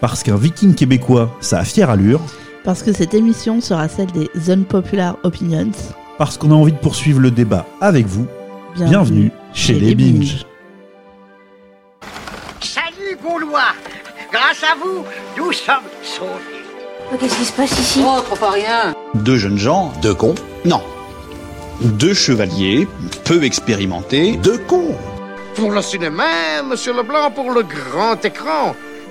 Parce qu'un viking québécois, ça a fière allure. Parce que cette émission sera celle des Unpopular Opinions. Parce qu'on a envie de poursuivre le débat avec vous. Bienvenue, chez, les Binge. Salut Gaulois Grâce à vous, nous sommes sauvés. Oh, Qu'est-ce qui se passe ici? Oh, trop pas rien Deux jeunes gens, deux cons Non. Deux chevaliers, peu expérimentés, deux cons. Pour le cinéma, Monsieur Leblanc, pour le grand écran,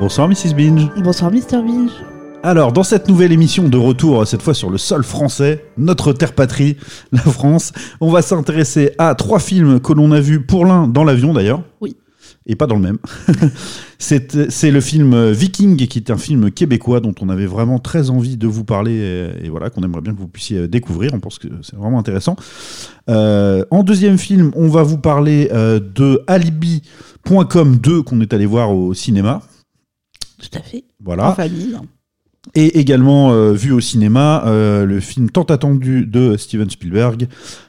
Bonsoir Mrs. Binge. Bonsoir Mr. Binge. Alors, dans cette nouvelle émission de retour, cette fois sur le sol français, notre terre patrie, la France, on va s'intéresser à trois films que l'on a vus pour l'un dans l'avion d'ailleurs. Oui. Et pas dans le même. c'est le film Viking, qui est un film québécois dont on avait vraiment très envie de vous parler et, et voilà, qu'on aimerait bien que vous puissiez découvrir. On pense que c'est vraiment intéressant. Euh, en deuxième film, on va vous parler euh, de Alibi.com 2 qu'on est allé voir au cinéma. Tout à fait. Voilà. En famille. Et également euh, vu au cinéma euh, le film tant attendu de Steven Spielberg,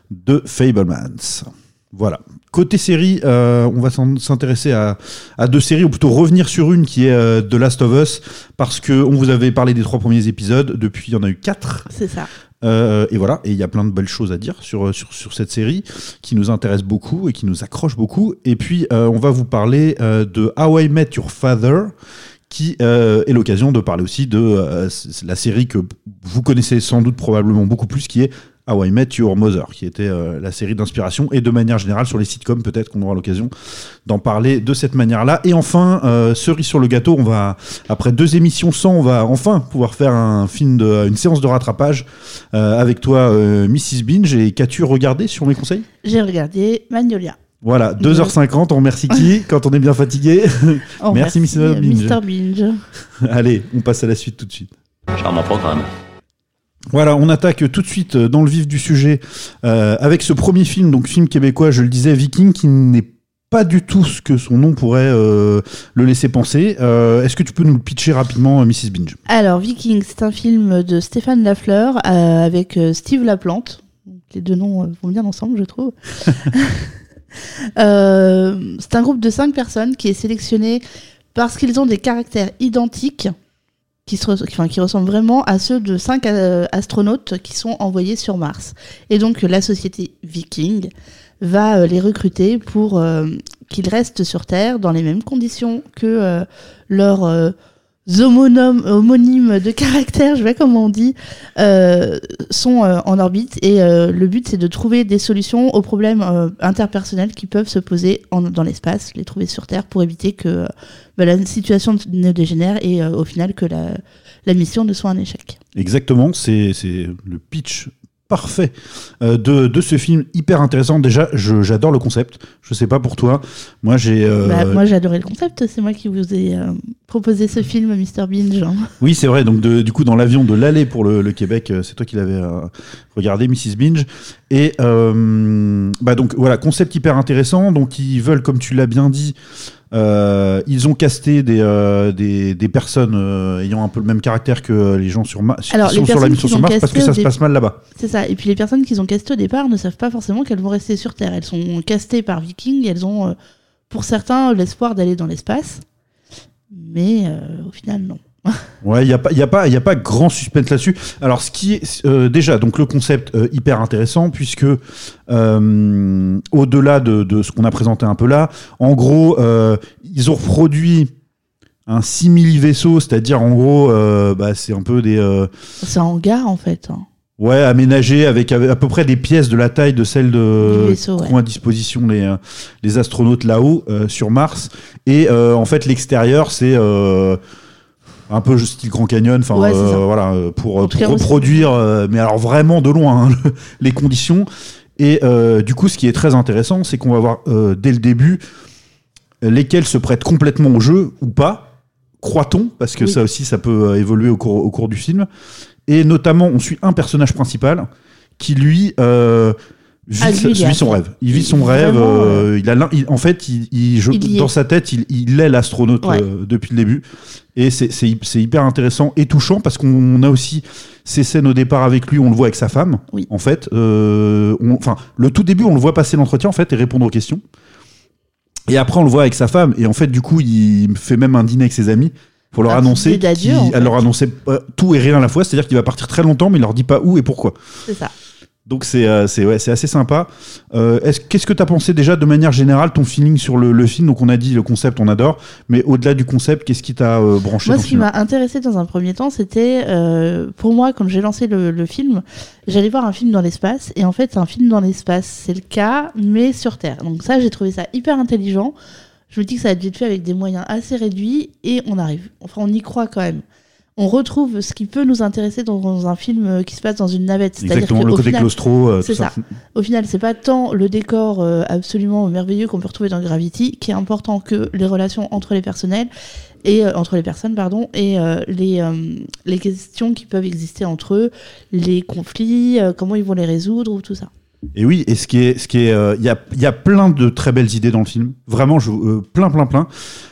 de Fablemans. Voilà. Côté série, euh, on va s'intéresser à, à deux séries, ou plutôt revenir sur une qui est euh, The Last of Us, parce que on vous avait parlé des trois premiers épisodes, depuis il y en a eu quatre. C'est ça. Euh, et voilà, et il y a plein de belles choses à dire sur, sur, sur cette série qui nous intéresse beaucoup et qui nous accroche beaucoup. Et puis, euh, on va vous parler euh, de How I Met Your Father, qui euh, est l'occasion de parler aussi de euh, la série que vous connaissez sans doute probablement beaucoup plus, qui est How I Met Your Mother, qui était euh, la série d'inspiration, et de manière générale sur les sitcoms, peut-être qu'on aura l'occasion d'en parler de cette manière-là. Et enfin, cerise sur le gâteau, on va, après deux émissions sans, on va enfin pouvoir faire un film de, une séance de rattrapage avec toi, Mrs. Binge. Et qu'as-tu regardé sur mes conseils? J'ai regardé Magnolia. Voilà, 2h50, on remercie qui quand on est bien fatigué? Oh, Merci, Mr. Binge. Mr. Binge. Allez, on passe à la suite tout de suite. Charmant programme. Voilà, on attaque tout de suite dans le vif du sujet euh, avec ce premier film, donc film québécois, je le disais, Viking, qui n'est pas du tout ce que son nom pourrait euh, le laisser penser. Euh, Est-ce que tu peux nous le pitcher rapidement, euh, Mrs. Binge? Alors, Viking, c'est un film de Stéphane Lafleur euh, avec Steve Laplante. Les deux noms euh, vont bien ensemble, je trouve. Euh, c'est un groupe de cinq personnes qui est sélectionné parce qu'ils ont des caractères identiques qui, ressemblent vraiment à ceux de cinq euh, astronautes qui sont envoyés sur Mars. Et donc, la société Viking va euh, les recruter pour qu'ils restent sur Terre dans les mêmes conditions que leurs homonymes, de caractère, je sais pas comment on dit, euh, sont euh, en orbite. Et euh, le but, c'est de trouver des solutions aux problèmes interpersonnels qui peuvent se poser dans l'espace, les trouver sur Terre pour éviter que bah, la situation ne dégénère et au final que la, la mission ne soit un échec. Exactement, c'est le pitch parfait euh, de, de ce film hyper intéressant. Déjà, je- j'adore le concept. Je sais pas pour toi. Moi, j'ai. euh, Bah, moi, j'ai adoré le concept. C'est moi qui vous ai euh, proposé ce film, Mr. Binge. hein. Oui, c'est vrai. Donc, de- du coup, dans l'avion de l'aller pour le, le Québec, c'est toi qui l'avais euh, regardé, Mrs. Binge. Et bah donc voilà, concept hyper intéressant. Donc, ils veulent, comme tu l'as bien dit, euh, ils ont casté des, euh, des, des personnes euh, ayant un peu le même caractère que les gens sur, qui sont la mission Mars parce que ça se passe mal là-bas. C'est ça. Et puis les personnes qu'ils ont castées au départ ne savent pas forcément qu'elles vont rester sur Terre. Elles sont castées par Viking. Elles ont, pour certains, l'espoir d'aller dans l'espace. Mais au final, non. Ouais, il n'y a, pas- y a, pas- y a pas grand suspense là-dessus. Alors, ce qui est euh, déjà, donc le concept euh, hyper intéressant, puisque euh, au-delà de, de ce qu'on a présenté un peu là, en gros, ils ont reproduit un simili vaisseau, c'est-à-dire en gros, bah, c'est un peu des. C'est un hangar, en fait. hein. Ouais, aménagé avec, à peu près des pièces de la taille de celles de vaisseau, ouais. qu'ont à disposition les, les astronautes là-haut euh, sur Mars. Et euh, en fait, l'extérieur, c'est euh, un peu style Grand Canyon, enfin Ouais, euh, voilà, euh, pour, c'est- reproduire, euh, mais alors vraiment de loin, hein, le- les conditions. Et euh, du coup, ce qui est très intéressant, c'est qu'on va voir euh, dès le début lesquels se prêtent complètement au jeu ou pas croit-on Parce que Oui. ça aussi, ça peut euh, évoluer au cours, au cours du film. Et notamment, on suit un personnage principal qui, lui, euh, vit, Ah, lui, à son rêve. Il vit Il- son rêve. vraiment, euh, il a, il- en fait, il, je- dans sa tête, il, il est l'astronaute Ouais. euh, depuis le début. Et c'est- c'est hy- c'est hyper intéressant et touchant parce qu'on a aussi ces scènes au départ avec lui, on le voit avec sa femme. Oui. En fait, euh, on- enfin, le tout début, on le voit passer l'entretien en fait et répondre aux questions. Et après, on le voit avec sa femme. Et en fait, du coup, il fait même un dîner avec ses amis pour leur Un annoncer, en fait. leur annoncer tout et rien à la fois. C'est-à-dire qu'il va partir très longtemps, mais il leur dit pas où et pourquoi. C'est ça. Donc c'est euh, ouais, assez sympa. Euh, est-ce- Qu'est-ce que tu as pensé déjà de manière générale, ton feeling sur le, le film? Donc on a dit le concept, on adore, mais au-delà du concept, qu'est-ce qui t'a euh, branché Moi, dans ce qui m'a intéressé dans un premier temps, c'était, pour moi, quand j'ai lancé le, le film, j'allais voir un film dans l'espace, et en fait, un film dans l'espace, c'est le cas, mais sur Terre. Donc ça, j'ai trouvé ça hyper intelligent. Je me dis que ça a dû être fait avec des moyens assez réduits, et on arrive. Enfin, on y croit quand même. On retrouve ce qui peut nous intéresser dans un film euh, qui se passe dans une navette. C'est-à-dire Exactement, le qu'au côté final- claustro, euh, c'est ça. ça. Au final, c'est pas tant le décor euh, absolument merveilleux qu'on peut retrouver dans Gravity qui est important que les relations entre les personnels et euh, entre les personnes pardon et les les questions qui peuvent exister entre eux, les conflits, comment ils vont les résoudre ou tout ça. Et oui, et ce qui est, ce qui est, euh, il y a, il y a plein de très belles idées dans le film. Vraiment, je, euh, plein, plein, plein.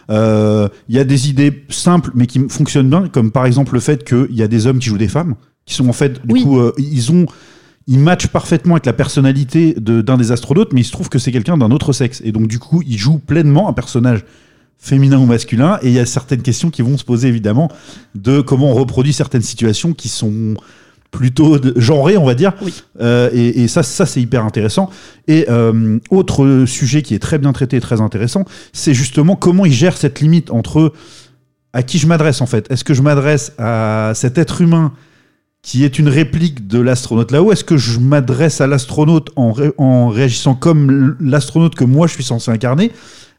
Euh, Il y a des idées simples, mais qui fonctionnent bien, comme par exemple le fait qu'il y a des hommes qui jouent des femmes, qui sont en fait, du Oui. coup, ils ont, ils matchent parfaitement avec la personnalité de- d'un des astronautes, mais il se trouve que c'est quelqu'un d'un autre sexe, et donc du coup, ils jouent pleinement un personnage féminin ou masculin, et il y a certaines questions qui vont se poser évidemment de comment on reproduit certaines situations qui sont plutôt de- genrées, on va dire. Oui. Euh, et, et ça, ça c'est hyper intéressant. Et euh, autre sujet qui est très bien traité et très intéressant, c'est justement comment il gère cette limite entre à qui je m'adresse en fait? Est-ce que je m'adresse à cet être humain qui est une réplique de l'astronaute là-haut? Est-ce que je m'adresse à l'astronaute en, ré- en réagissant comme l'astronaute que moi je suis censé incarner?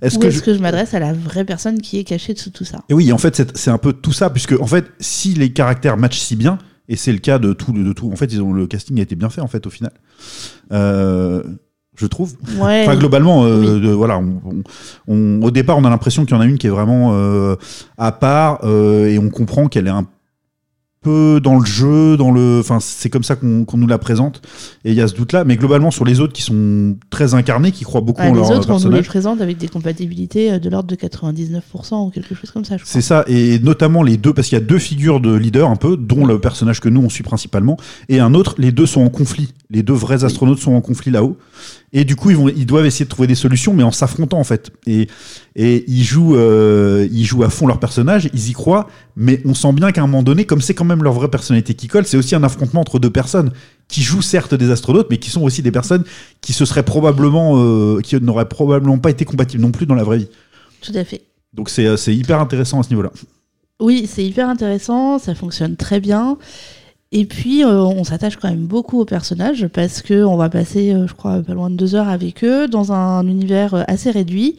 Est-ce Ou que est-ce je- que je m'adresse à la vraie personne qui est cachée dessous tout ça? Et oui, en fait, c'est c'est un peu tout ça, puisque en fait, si les caractères matchent si bien, et c'est le cas de tout, de tout, en fait, ils ont, le casting a été bien fait en fait au final. Euh, je trouve. Ouais. Enfin, globalement, euh, de- voilà, on, on- on- au départ, on a l'impression qu'il y en a une qui est vraiment euh, à part, euh, et on comprend qu'elle est un peu dans le jeu, dans le, enfin, c'est comme ça qu'on qu'on nous la présente, et il y a ce doute-là. Mais globalement, sur les autres qui sont très incarnés, qui croient beaucoup Ouais, en les leur autres, on nous les présente avec des compatibilités euh, de l'ordre de 99% ou quelque chose comme ça, je crois. C'est ça, et notamment les deux, parce qu'il y a deux figures de leader un peu, dont le personnage que nous on suit principalement, et un autre, les deux sont en conflit. Les deux vrais astronautes sont en conflit là-haut. Et du coup, ils, vont, ils doivent essayer de trouver des solutions, mais en s'affrontant en fait. Et, et ils, jouent, euh, ils jouent à fond leur personnage, ils y croient, mais on sent bien qu'à un moment donné, comme c'est quand même leur vraie personnalité qui colle, c'est aussi un affrontement entre deux personnes qui jouent certes des astronautes, mais qui sont aussi des personnes qui se seraient probablement, euh, qui n'auraient probablement pas été compatibles non plus dans la vraie vie. Tout à fait. Donc c'est euh, c'est hyper intéressant à ce niveau-là. Oui, c'est hyper intéressant, ça fonctionne très bien. Et puis, euh, on s'attache quand même beaucoup aux personnages parce que on va passer, euh, je crois, pas loin de deux heures avec eux dans un univers euh, assez réduit,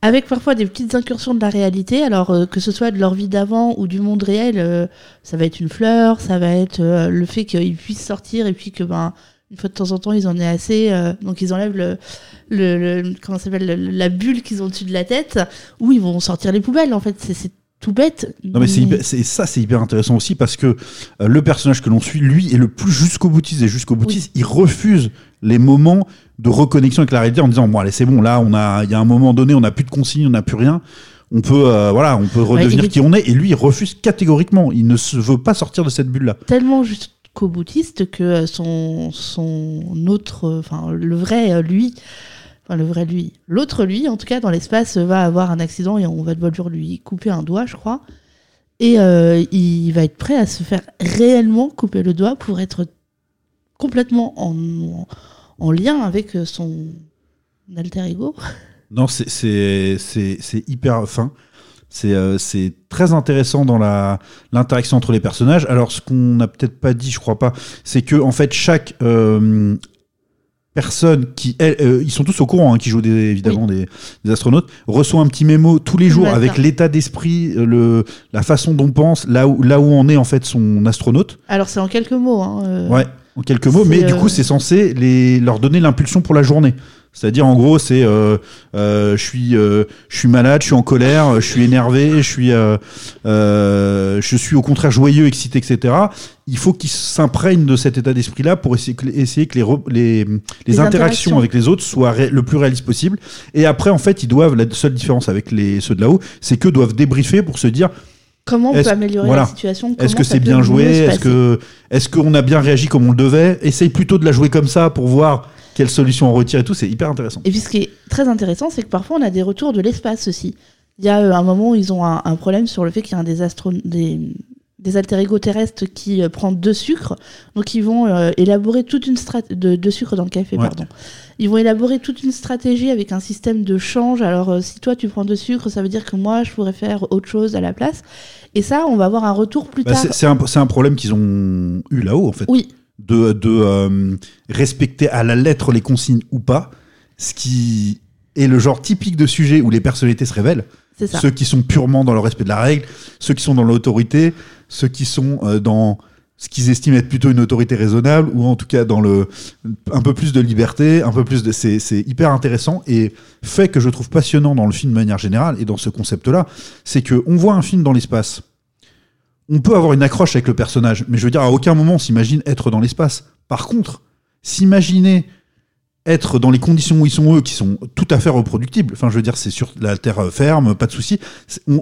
avec parfois des petites incursions de la réalité. Alors euh, que ce soit de leur vie d'avant ou du monde réel, euh, ça va être une fleur, ça va être euh, le fait qu'ils puissent sortir et puis que ben une fois de temps en temps ils en aient assez, euh, donc ils enlèvent le, le, le- comment s'appelle le- la bulle qu'ils ont au-dessus de la tête, où ils vont sortir les poubelles. En fait, c'est tout bête. Non mais c'est ça c'est hyper intéressant aussi parce que euh, le personnage que l'on suit lui est le plus jusqu'au boutiste. Et jusqu'au boutiste il refuse les moments de reconnexion avec la réalité en disant bon allez c'est bon là on a il y a un moment donné on n'a plus de consignes on n'a plus rien. On peut euh, voilà on peut redevenir qui on est. Et lui il refuse catégoriquement. Il ne se veut pas sortir de cette bulle là tellement jusqu'au boutiste que son, son autre, enfin le vrai euh, lui, enfin le vrai lui, l'autre lui en tout cas dans l'espace va avoir un accident et on va devoir lui couper un doigt je crois. Et euh, il va être prêt à se faire réellement couper le doigt pour être complètement en, en lien avec son alter ego. Non, c'est- hyper fin. C'est euh, c'est très intéressant dans l'interaction entre les personnages. Alors, ce qu'on n'a peut-être pas dit, je crois pas, c'est que en fait chaque euh, personne qui, elle, euh, ils sont tous au courant, hein, qui jouent des, évidemment des, des astronautes, reçoit un petit mémo tous les jours avec l'état d'esprit, euh, le la façon dont pense, là où là où on est en fait son astronaute. Alors c'est en quelques mots. Hein, euh, Ouais, en quelques mots, mais du euh, coup, c'est censé les, leur donner l'impulsion pour la journée. C'est-à-dire en gros c'est euh, euh, je suis euh, je suis malade, je suis en colère, je suis énervé, je suis euh, euh, je suis au contraire joyeux, excité, etc. Il faut qu'ils s'imprègnent de cet état d'esprit-là pour essayer que, essayer que les, les, les, Les interactions, interactions. avec les autres soient le plus réalistes possible. Et après en fait ils doivent la seule différence avec les ceux de là-haut, c'est qu'eux doivent débriefer pour se dire Comment on peut améliorer voilà. la situation? est-ce que c'est bien joué? Est-ce que est-ce qu'on a bien réagi comme on le devait? Essaye plutôt de la jouer comme ça pour voir quelle solution on retire et tout. C'est hyper intéressant. Et puis ce qui est très intéressant, c'est que parfois on a des retours de l'espace aussi. Il y a euh, un moment où ils ont un, un problème sur le fait qu'il y a un des, des, des alter ego terrestres qui euh, prend deux sucres. Donc ils vont euh, élaborer toute une stratégie de, de sucre dans le café, Ouais. pardon. Ils vont élaborer toute une stratégie avec un système de change. Alors euh, si toi tu prends deux sucres, ça veut dire que moi je pourrais faire autre chose à la place. Et ça, on va avoir un retour plus Bah, tard. c'est c'est un, c'est un problème qu'ils ont eu là-haut en fait. Oui, de, de euh, respecter à la lettre les consignes ou pas, ce qui est le genre typique de sujet où les personnalités se révèlent. ça. Ceux qui sont purement dans le respect de la règle, ceux qui sont dans l'autorité, ceux qui sont euh, dans ce qu'ils estiment être plutôt une autorité raisonnable, ou en tout cas dans le un peu plus de liberté, un peu plus de c'est hyper intéressant et fait que je trouve passionnant dans le film de manière générale et dans ce concept-là, c'est que on voit un film dans l'espace. On peut avoir une accroche avec le personnage, mais je veux dire à aucun moment on s'imagine être dans l'espace. Par contre, s'imaginer être dans les conditions où ils sont eux, qui sont tout à fait reproductibles. Enfin, je veux dire, c'est sur la terre ferme, pas de souci.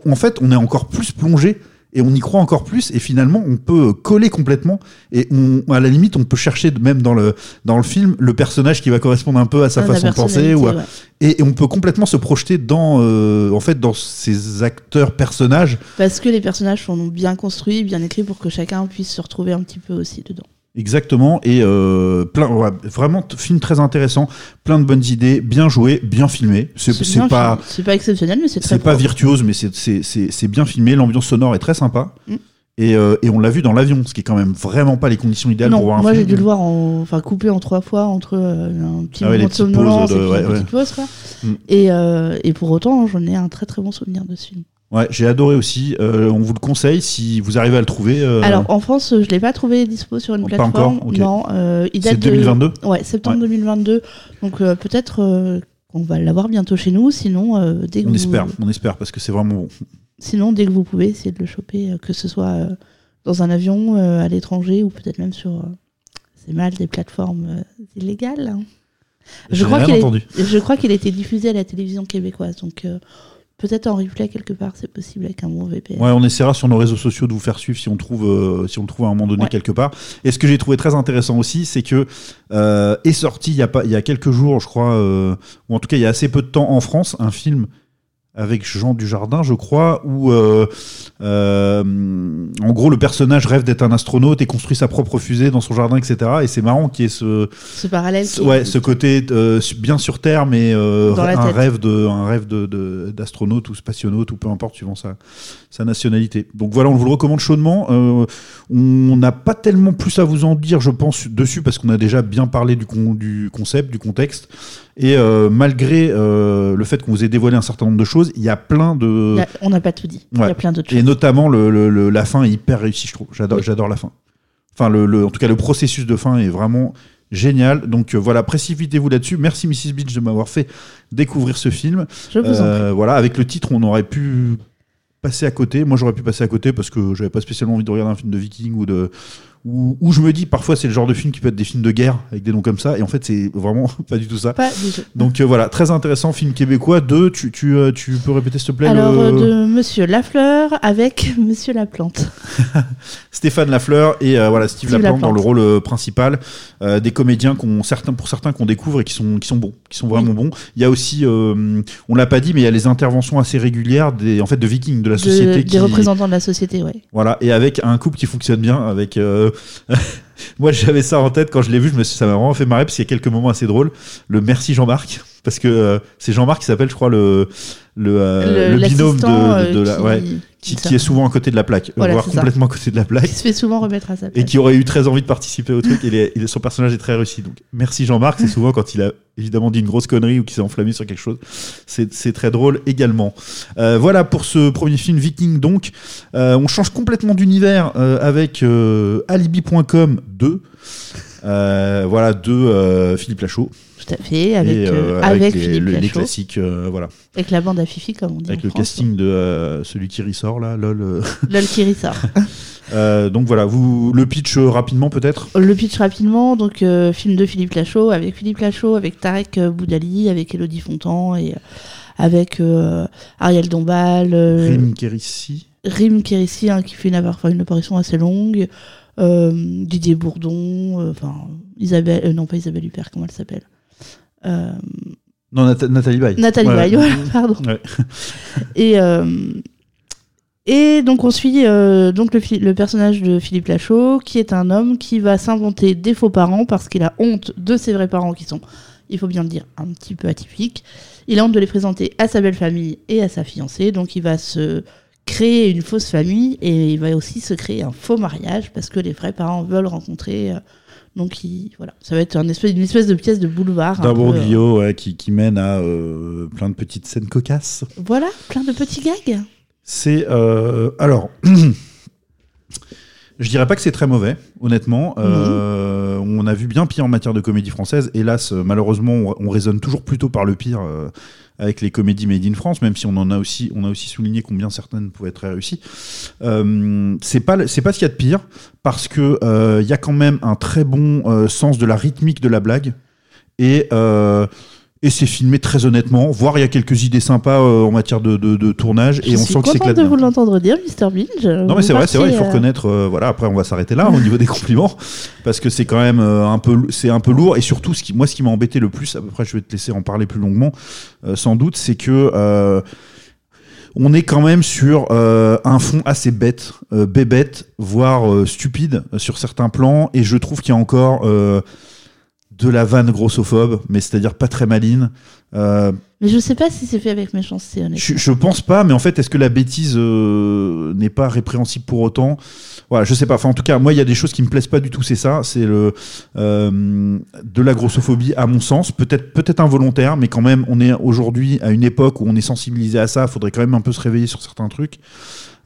En fait, on est encore plus plongé et on y croit encore plus. Et finalement, on peut coller complètement. Et on, à la limite, on peut chercher même dans le dans le film le personnage qui va correspondre un peu à sa Ah, façon de penser. Ou à- personnalité, et, ouais. et on peut complètement se projeter dans euh, en fait dans ces acteurs personnages. Parce que les personnages sont bien construits, bien écrits pour que chacun puisse se retrouver un petit peu aussi dedans. Exactement, et euh, plein, ouais, vraiment film très intéressant, plein de bonnes idées, bien joué, bien filmé. C'est pas, c'est pas exceptionnel, mais c'est très c'est pas virtuose, mais c'est- bien filmé. L'ambiance sonore est très sympa. Mm. Et, euh, et on l'a vu dans l'avion, ce qui est quand même vraiment pas les conditions idéales pour voir un moi j'ai film. dû le voir en, enfin coupé en trois fois entre euh, un petit Ah ouais, moment de somnolence et ouais, une petite pause quoi. Mm. Et, euh, et pour autant, j'en ai un très très bon souvenir de ce film. Ouais, j'ai adoré aussi. Euh, on vous le conseille si vous arrivez à le trouver. euh, Alors en France, je l'ai pas trouvé dispo sur une Pas plateforme. encore Ok. Non, euh, il c'est date de 2022. Ouais, septembre Ouais. 2022. Donc euh, peut-être qu'on va l'avoir bientôt chez nous. Sinon, dès que On vous, espère, on espère parce que c'est vraiment bon. sinon dès que vous pouvez, essayez de le choper, que ce soit dans un avion à l'étranger ou peut-être même sur c'est mal des plateformes illégales. hein. Je crois qu'il est-. Je crois qu'il a été diffusé à la télévision québécoise, donc peut-être en replay quelque part, c'est possible avec un bon VPN. Ouais, on essaiera sur nos réseaux sociaux de vous faire suivre si on trouve, euh, si on le trouve à un moment donné Ouais. quelque part. Et ce que j'ai trouvé très intéressant aussi, c'est que euh, est sorti il y a pas, il y a quelques jours, je crois, euh, ou en tout cas il y a assez peu de temps en France, un film avec Jean Dujardin, je crois, où euh, euh, en gros le personnage rêve d'être un astronaute et construit sa propre fusée dans son jardin, etc. Et c'est marrant qu'il y ait ce, Ce parallèle. ce- ouais, ce côté euh, bien sur Terre, mais euh, un rêve de, un rêve de, d'astronaute ou spationaute ou peu importe suivant sa, sa nationalité. Donc voilà, on vous le recommande chaudement. Euh, on n'a pas tellement plus à vous en dire, je pense, dessus parce qu'on a déjà bien parlé du, con- du concept, du contexte. Et euh, malgré euh, le fait qu'on vous ait dévoilé un certain nombre de choses, il y a plein de a- on n'a pas tout dit. Il y a plein d'autres et choses. notamment le, le- le- la fin est hyper réussie, je trouve. J'adore, Oui. j'adore la fin. Enfin, le, en tout cas, le processus de fin est vraiment génial. Donc euh, voilà, précipitez-vous là-dessus. Merci Mrs. Beach de m'avoir fait découvrir ce film. Je vous en prie. Voilà, avec le titre, on aurait pu passer à côté. Moi, j'aurais pu passer à côté parce que j'avais pas spécialement envie de regarder un film de viking ou de où je me dis parfois c'est le genre de film qui peut être des films de guerre avec des noms comme ça et en fait c'est vraiment pas du tout ça. Pas du tout. Donc euh, voilà, très intéressant, film québécois. Deux, tu, tu, euh, tu peux répéter s'il te plaît Alors, le- euh, de Monsieur Lafleur avec Monsieur Laplante. Stéphane Lafleur et euh, voilà Steve, Steve Laplante, dans le rôle principal, des comédiens qu'on certains pour certains qu'on découvre et qui sont qui sont bons, qui sont vraiment bons. Il y a aussi, on l'a pas dit, mais il y a les interventions assez régulières des en fait de Vikings de la De- société des représentants de la société, ouais. voilà et avec un couple qui fonctionne bien avec. Euh, Moi j'avais ça en tête quand je l'ai vu, je me suis, ça m'a vraiment fait marrer parce qu'il y a quelques moments assez drôles. Le merci Jean-Marc parce que euh, c'est Jean-Marc qui s'appelle, je crois le le, euh, le binôme de, l'assistant, de- de euh, la qui- ouais qui, est souvent à côté de la plaque, Voilà, voire ça. complètement à côté de la plaque Qui se fait souvent remettre à sa place. et qui aurait eu très envie de participer au truc. Et les- et son personnage est très réussi. Donc, merci Jean-Marc. C'est souvent quand il a évidemment dit une grosse connerie ou qu'il s'est enflammé sur quelque chose. C'est très drôle également. Euh, voilà pour ce premier film Viking. Donc, on change complètement d'univers avec Alibi.com 2. Euh, voilà, de euh, Philippe Lachaud. Tout à fait, avec, Et, euh, avec les, Philippe le- les Lachaud, classiques, euh, voilà. avec la bande à Fifi, comme on dit. Avec en le France. casting de euh, celui qui ressort là, lol. Lol qui ressort. Donc voilà, vous le pitch rapidement peut-être? Le pitch rapidement, donc film de Philippe Lachaud, avec Philippe Lachaud, avec Tarek Boudali, avec Elodie Fontan et avec Ariel Dombal, Rim Kérissi. Rim Kérissi hein, qui fait une, apparition assez longue, Didier Bourdon, euh, enfin Isabelle, euh, non pas Isabelle Huppert, comment elle s'appelle Euh, Non, Nat- Nathalie Baye. Nathalie Ouais. Baye, voilà, pardon. Ouais. Et, euh, et donc on suit euh, donc le personnage de Philippe Lachaud, qui est un homme qui va s'inventer des faux parents parce qu'il a honte de ses vrais parents qui sont, il faut bien le dire, un petit peu atypiques. Il a honte de les présenter à sa belle famille et à sa fiancée, donc il va se créer une fausse famille et il va aussi se créer un faux mariage parce que les vrais parents veulent rencontrer. euh, donc il- voilà, ça va être un espèce, une espèce de pièce de boulevard. un D'un peu, euh, ouais, qui, qui mène à euh, plein de petites scènes cocasses. voilà, plein de petits gags. C'est euh, alors, je dirais pas que c'est très mauvais, honnêtement. Euh, On a vu bien pire en matière de comédie française. Hélas, malheureusement, on, on raisonne toujours plutôt par le pire avec les comédies made in France, même si on en a aussi, on a aussi souligné combien certaines pouvaient être réussies. Euh, c'est pas, c'est pas ce qu'il y a de pire parce que euh, il y a quand même un très bon euh, sens de la rythmique de la blague et euh, et c'est filmé très honnêtement, voire il y a quelques idées sympas euh, en matière de, de- de tournage Je et on sent que c'est éclaté. de vous l'entendre dire, Mr. Binge. Non mais c'est vrai, c'est vrai, il faut reconnaître. euh, voilà, après on va s'arrêter là au niveau des compliments parce que c'est quand même euh, un peu, c'est un peu lourd et surtout ce qui, moi, ce qui m'a embêté le plus, à peu près, je vais te laisser en parler plus longuement, euh, sans doute, c'est que euh, on est quand même sur euh, un fond assez bête, euh, bébête, voire euh, stupide euh, sur certains plans et je trouve qu'il y a encore euh, de la vanne grossophobe, mais c'est-à-dire pas très maline. Euh, Mais je sais pas si c'est fait avec méchanceté, honnêtement. je, je pense pas, mais en fait, est-ce que la bêtise euh, n'est pas répréhensible pour autant? Voilà, je sais pas. Enfin, en tout cas, moi, il y a des choses qui me plaisent pas du tout. C'est ça, c'est le euh, de la grossophobie, à mon sens, peut-être peut-être involontaire, mais quand même, on est aujourd'hui à une époque où on est sensibilisé à ça. Il faudrait quand même un peu se réveiller sur certains trucs.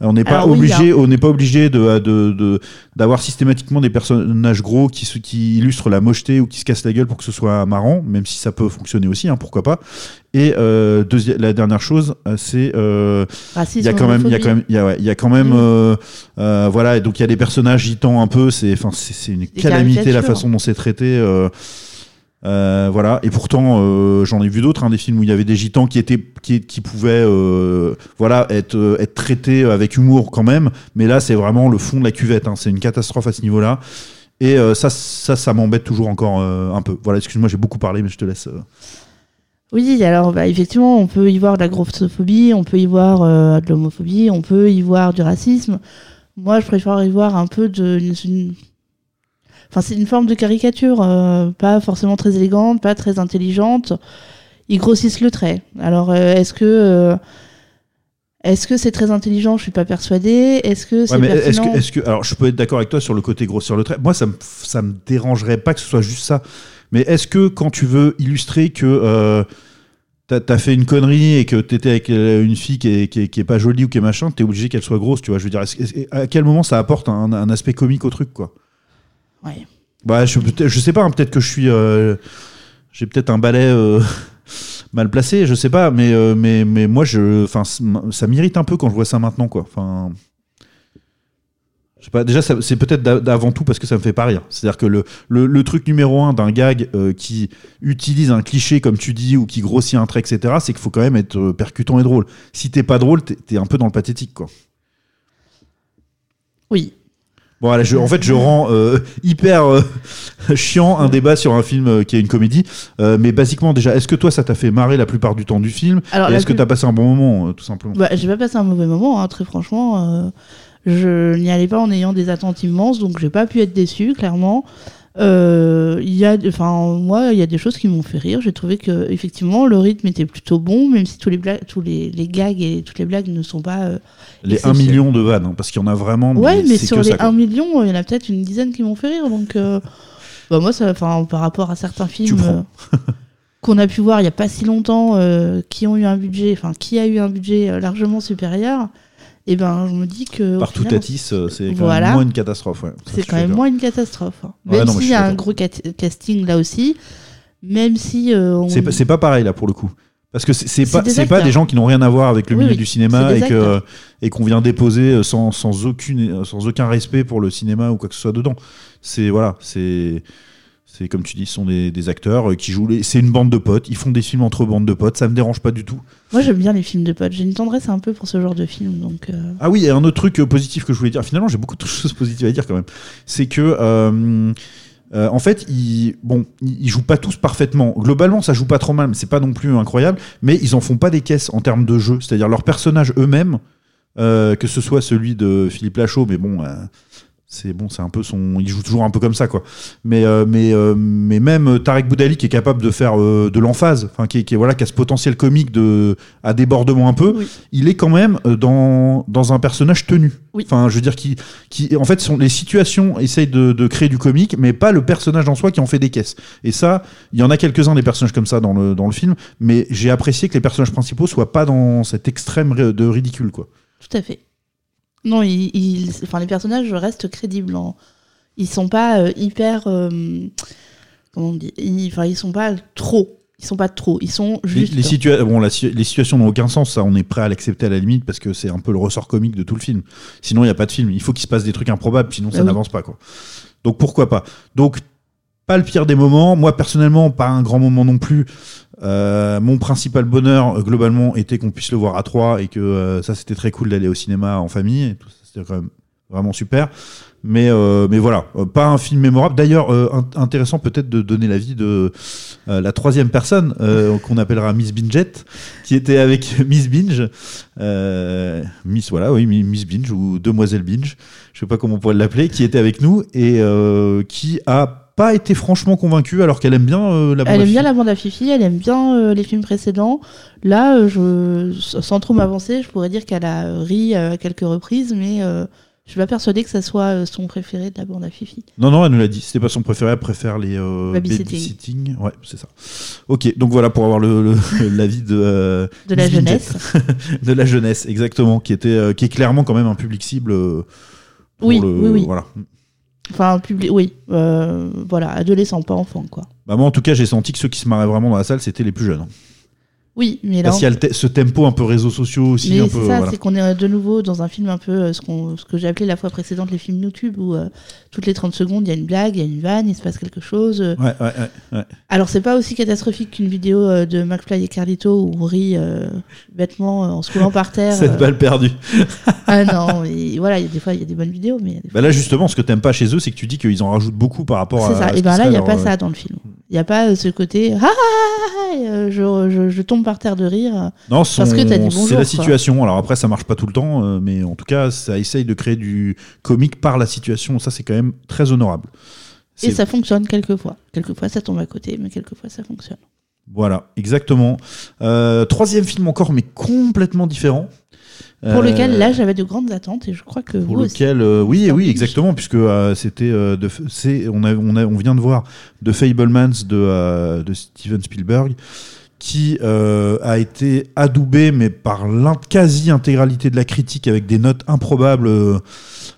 Euh, On n'est pas oui, obligé, hein. on n'est pas obligé de de- de- d'avoir systématiquement des personnages gros qui qui illustrent la mocheté ou qui se cassent la gueule pour que ce soit marrant, même si ça peut fonctionner aussi, hein, pourquoi pas. Et euh, la dernière chose, euh, c'est euh, il y a quand même, il y a quand même, il y a, ouais, il y a quand même, Mm. euh, euh, voilà, donc il y a des personnages gitans un peu, c'est, enfin, c'est, une calamité la façon dont c'est traité. Euh, voilà, et pourtant euh, j'en ai vu d'autres, hein, des films où il y avait des gitans qui étaient, qui, pouvaient, euh, voilà, être, être traités avec humour quand même, mais là c'est vraiment le fond de la cuvette, hein, c'est une catastrophe à ce niveau-là. Et ça, ça, m'embête toujours encore un peu. Voilà, excuse-moi, j'ai beaucoup parlé, mais je te laisse. Oui, alors bah, effectivement, on peut y voir de la grossophobie, on peut y voir de l'homophobie, on peut y voir du racisme. Moi, je préfère y voir un peu de. Enfin, c'est une forme de caricature, euh, pas forcément très élégante, pas très intelligente. Ils grossissent le trait. Alors, euh, est-ce que. euh, est-ce que c'est très intelligent? Je suis pas persuadée. Est-ce que c'est Ouais, est-ce que, que, alors je peux être d'accord avec toi sur le côté grossir le trait. Moi, ça me, ça me dérangerait pas que ce soit juste ça. Mais est-ce que quand tu veux illustrer que t'as as fait une connerie et que t'étais avec une fille qui est, qui est, qui est pas jolie ou qui est machin, t'es obligé qu'elle soit grosse, tu vois? Je veux dire, à quel moment ça apporte un, un aspect comique au truc, quoi? Ouais. Bah, je, sais pas. hein, peut-être que je suis, euh, j'ai peut-être un balai. euh, mal placé, je sais pas, mais, euh, mais, mais moi, je, ça m'irrite un peu quand je vois ça maintenant, quoi. Enfin, je sais pas, déjà, c'est peut-être d'avant tout parce que ça me fait pas rire. C'est-à-dire que le, le, le truc numéro un d'un gag euh, qui utilise un cliché, comme tu dis, ou qui grossit un trait, etc., c'est qu'il faut quand même être percutant et drôle. Si t'es pas drôle, t'es t'es un peu dans le pathétique, quoi. Oui. Bon, allez, je, en fait, je rends euh, hyper euh, chiant un débat sur un film euh, qui est une comédie. Mais basiquement, déjà, est-ce que toi, ça t'a fait marrer la plupart du temps du film? Alors, Et la est-ce que plus- t'as passé un bon moment, tout simplement? Bah, j'ai pas passé un mauvais moment, hein, très franchement. je n'y allais pas en ayant des attentes immenses, donc j'ai pas pu être déçu, clairement. Euh, y a, enfin, moi, il y a des choses qui m'ont fait rire. J'ai trouvé que effectivement le rythme était plutôt bon, même si tous les blagues, tous les, les gags et toutes les blagues ne sont pas. euh, Les 1 exceptionnels. million de vannes, hein, parce qu'il y en a vraiment. Ouais, mais c'est sur les ça, quoi. 1 million, il y en a peut-être une dizaine qui m'ont fait rire. Donc, euh, bah, moi, ça, enfin, par rapport à certains films euh, qu'on a pu voir il y a pas si longtemps, qui ont eu un budget, enfin, qui a eu un budget largement supérieur, Et ben, je me dis que. au Par tout final, Tatis, euh, c'est quand Voilà. même moins une catastrophe. ouais. C'est quand même moins une catastrophe. hein. Ouais, Même s'il y a un gros casting là aussi, même si. euh, on- C'est pas- pareil là pour le coup. Parce que c'est- pas, des c'est pas des gens qui n'ont rien à voir avec le Oui, milieu oui, du cinéma et acteurs. et qu'on vient déposer euh, sans, sans aucune sans aucun respect pour le cinéma ou quoi que ce soit dedans. C'est voilà, c'est c'est comme tu dis, ce sont des, des acteurs euh, qui jouent. les- C'est une bande de potes. Ils font des films entre bandes de potes. Ça me dérange pas du tout. Moi, j'aime bien les films de potes. J'ai une tendresse un peu pour ce genre de film. Donc, euh, Ah oui, et un autre truc euh, positif que je voulais dire, finalement j'ai beaucoup de choses positives à dire quand même, c'est que euh, euh, en fait, ils, bon, ils jouent pas tous parfaitement. Globalement, ça joue pas trop mal, mais c'est pas non plus incroyable. Mais ils en font pas des caisses en termes de jeu. C'est-à-dire leurs personnages eux-mêmes, que ce soit celui de Philippe Lachaud, mais bon, c'est bon, c'est un peu son, il joue toujours un peu comme ça, quoi. Mais euh, mais euh, mais même euh, Tarek Boudali qui est capable de faire euh, de l'emphase, enfin qui, qui voilà, qui a ce potentiel comique de à débordement un peu oui. il est quand même euh, dans, dans un personnage tenu. Oui. Enfin, je veux dire, qui, qui, en fait, sont, les situations essayent de, de créer du comique, mais pas le personnage en soi qui en fait des caisses. Et ça, il y en a quelques-uns des personnages comme ça dans le, dans le film, mais j'ai apprécié que les personnages principaux soient pas dans cet extrême de ridicule, quoi. tout à fait. Non, ils, ils- enfin, les personnages restent crédibles. en- Ils sont pas euh, hyper. euh, comment on dit ils, enfin, ils sont pas trop. Ils sont pas trop. Ils sont Les, juste. les situa- bon, la les situations n'ont aucun sens, ça, on est prêt à l'accepter à la limite parce que c'est un peu le ressort comique de tout le film. Sinon, il n'y a pas de film. Il faut qu'il se passe des trucs improbables, sinon ça Ah oui. n'avance pas, quoi. Donc pourquoi pas? Donc pas le pire des moments. Moi personnellement, pas un grand moment non plus. Euh, mon principal bonheur euh, globalement était qu'on puisse le voir à trois et que euh, ça c'était très cool d'aller au cinéma en famille. Et c'était quand même vraiment super. Mais mais voilà, pas un film mémorable. D'ailleurs, int- intéressant peut-être de donner l'avis de la troisième personne qu'on appellera Miss Binget, qui était avec Miss Binge, Miss voilà, oui Mi- Miss Binge ou Demoiselle Binge, je sais pas comment on pourrait l'appeler, qui était avec nous et qui a pas été franchement convaincue alors qu'elle aime bien euh, la bande Elle à aime bien la bande à Fifi, elle aime bien euh, les films précédents. Là, euh, je, sans trop m'avancer, je pourrais dire qu'elle a ri à quelques reprises, mais je suis pas persuadée que ça soit son préféré de la bande à Fifi. Non, non, elle nous l'a dit. C'était pas son préféré. Elle préfère les euh, Babysitting. babysitting. Ouais, c'est ça. Ok, donc voilà pour avoir le l'avis de euh, De la jeunesse. de la jeunesse, exactement, qui était euh, qui est clairement quand même un public cible. pour Oui, le- oui, oui. Voilà. Enfin, public, oui, euh, voilà, adolescent, pas enfant, quoi. Bah, moi, en tout cas, j'ai senti que ceux qui se marraient vraiment dans la salle, c'était les plus jeunes. Oui, mais là, Parce qu'il y a te- ce tempo un peu réseaux sociaux aussi. mais c'est ça, voilà. c'est qu'on est euh, de nouveau dans un film un peu euh, ce, que j'ai appelé la fois précédente les films YouTube, où euh, toutes les 30 secondes, il y a une blague, il y a une vanne, il se passe quelque chose. Ouais, ouais, ouais, ouais. Alors, c'est pas aussi catastrophique qu'une vidéo de McFly et Carlito où on rit euh, bêtement en se coulant par terre. Cette euh. balle perdue. Ah non, et voilà, il y a des fois, il y a des bonnes vidéos, mais. Bah là, justement, ce que t'aimes pas chez eux, c'est que tu dis qu'ils en rajoutent beaucoup par rapport à. C'est ça. à Et ben qui là, il n'y a pas ça dans le film. Il n'y a pas euh, ce côté ah, ah, ah, ah, euh, je, je, je tombe par terre de rire. Non, Parce que t'as dit bonjour, c'est la quoi. situation. Alors après, ça marche pas tout le temps, euh, mais en tout cas, ça essaye de créer du comique par la situation. Ça, c'est quand même très honorable. Et ça fonctionne quelquefois. Quelquefois, ça tombe à côté, mais quelquefois, ça fonctionne. Voilà, exactement. Euh, troisième film encore, mais complètement différent. Pour Euh, lequel, là, j'avais de grandes attentes et je crois que pour vous aussi. lequel, euh, oui, oui, exactement, puisque euh, c'était, de, c'est, on, a, on, a, on vient de voir The Fablemans de, de Steven Spielberg, qui euh, a été adoubé, mais par quasi-intégralité de la critique, avec des notes improbables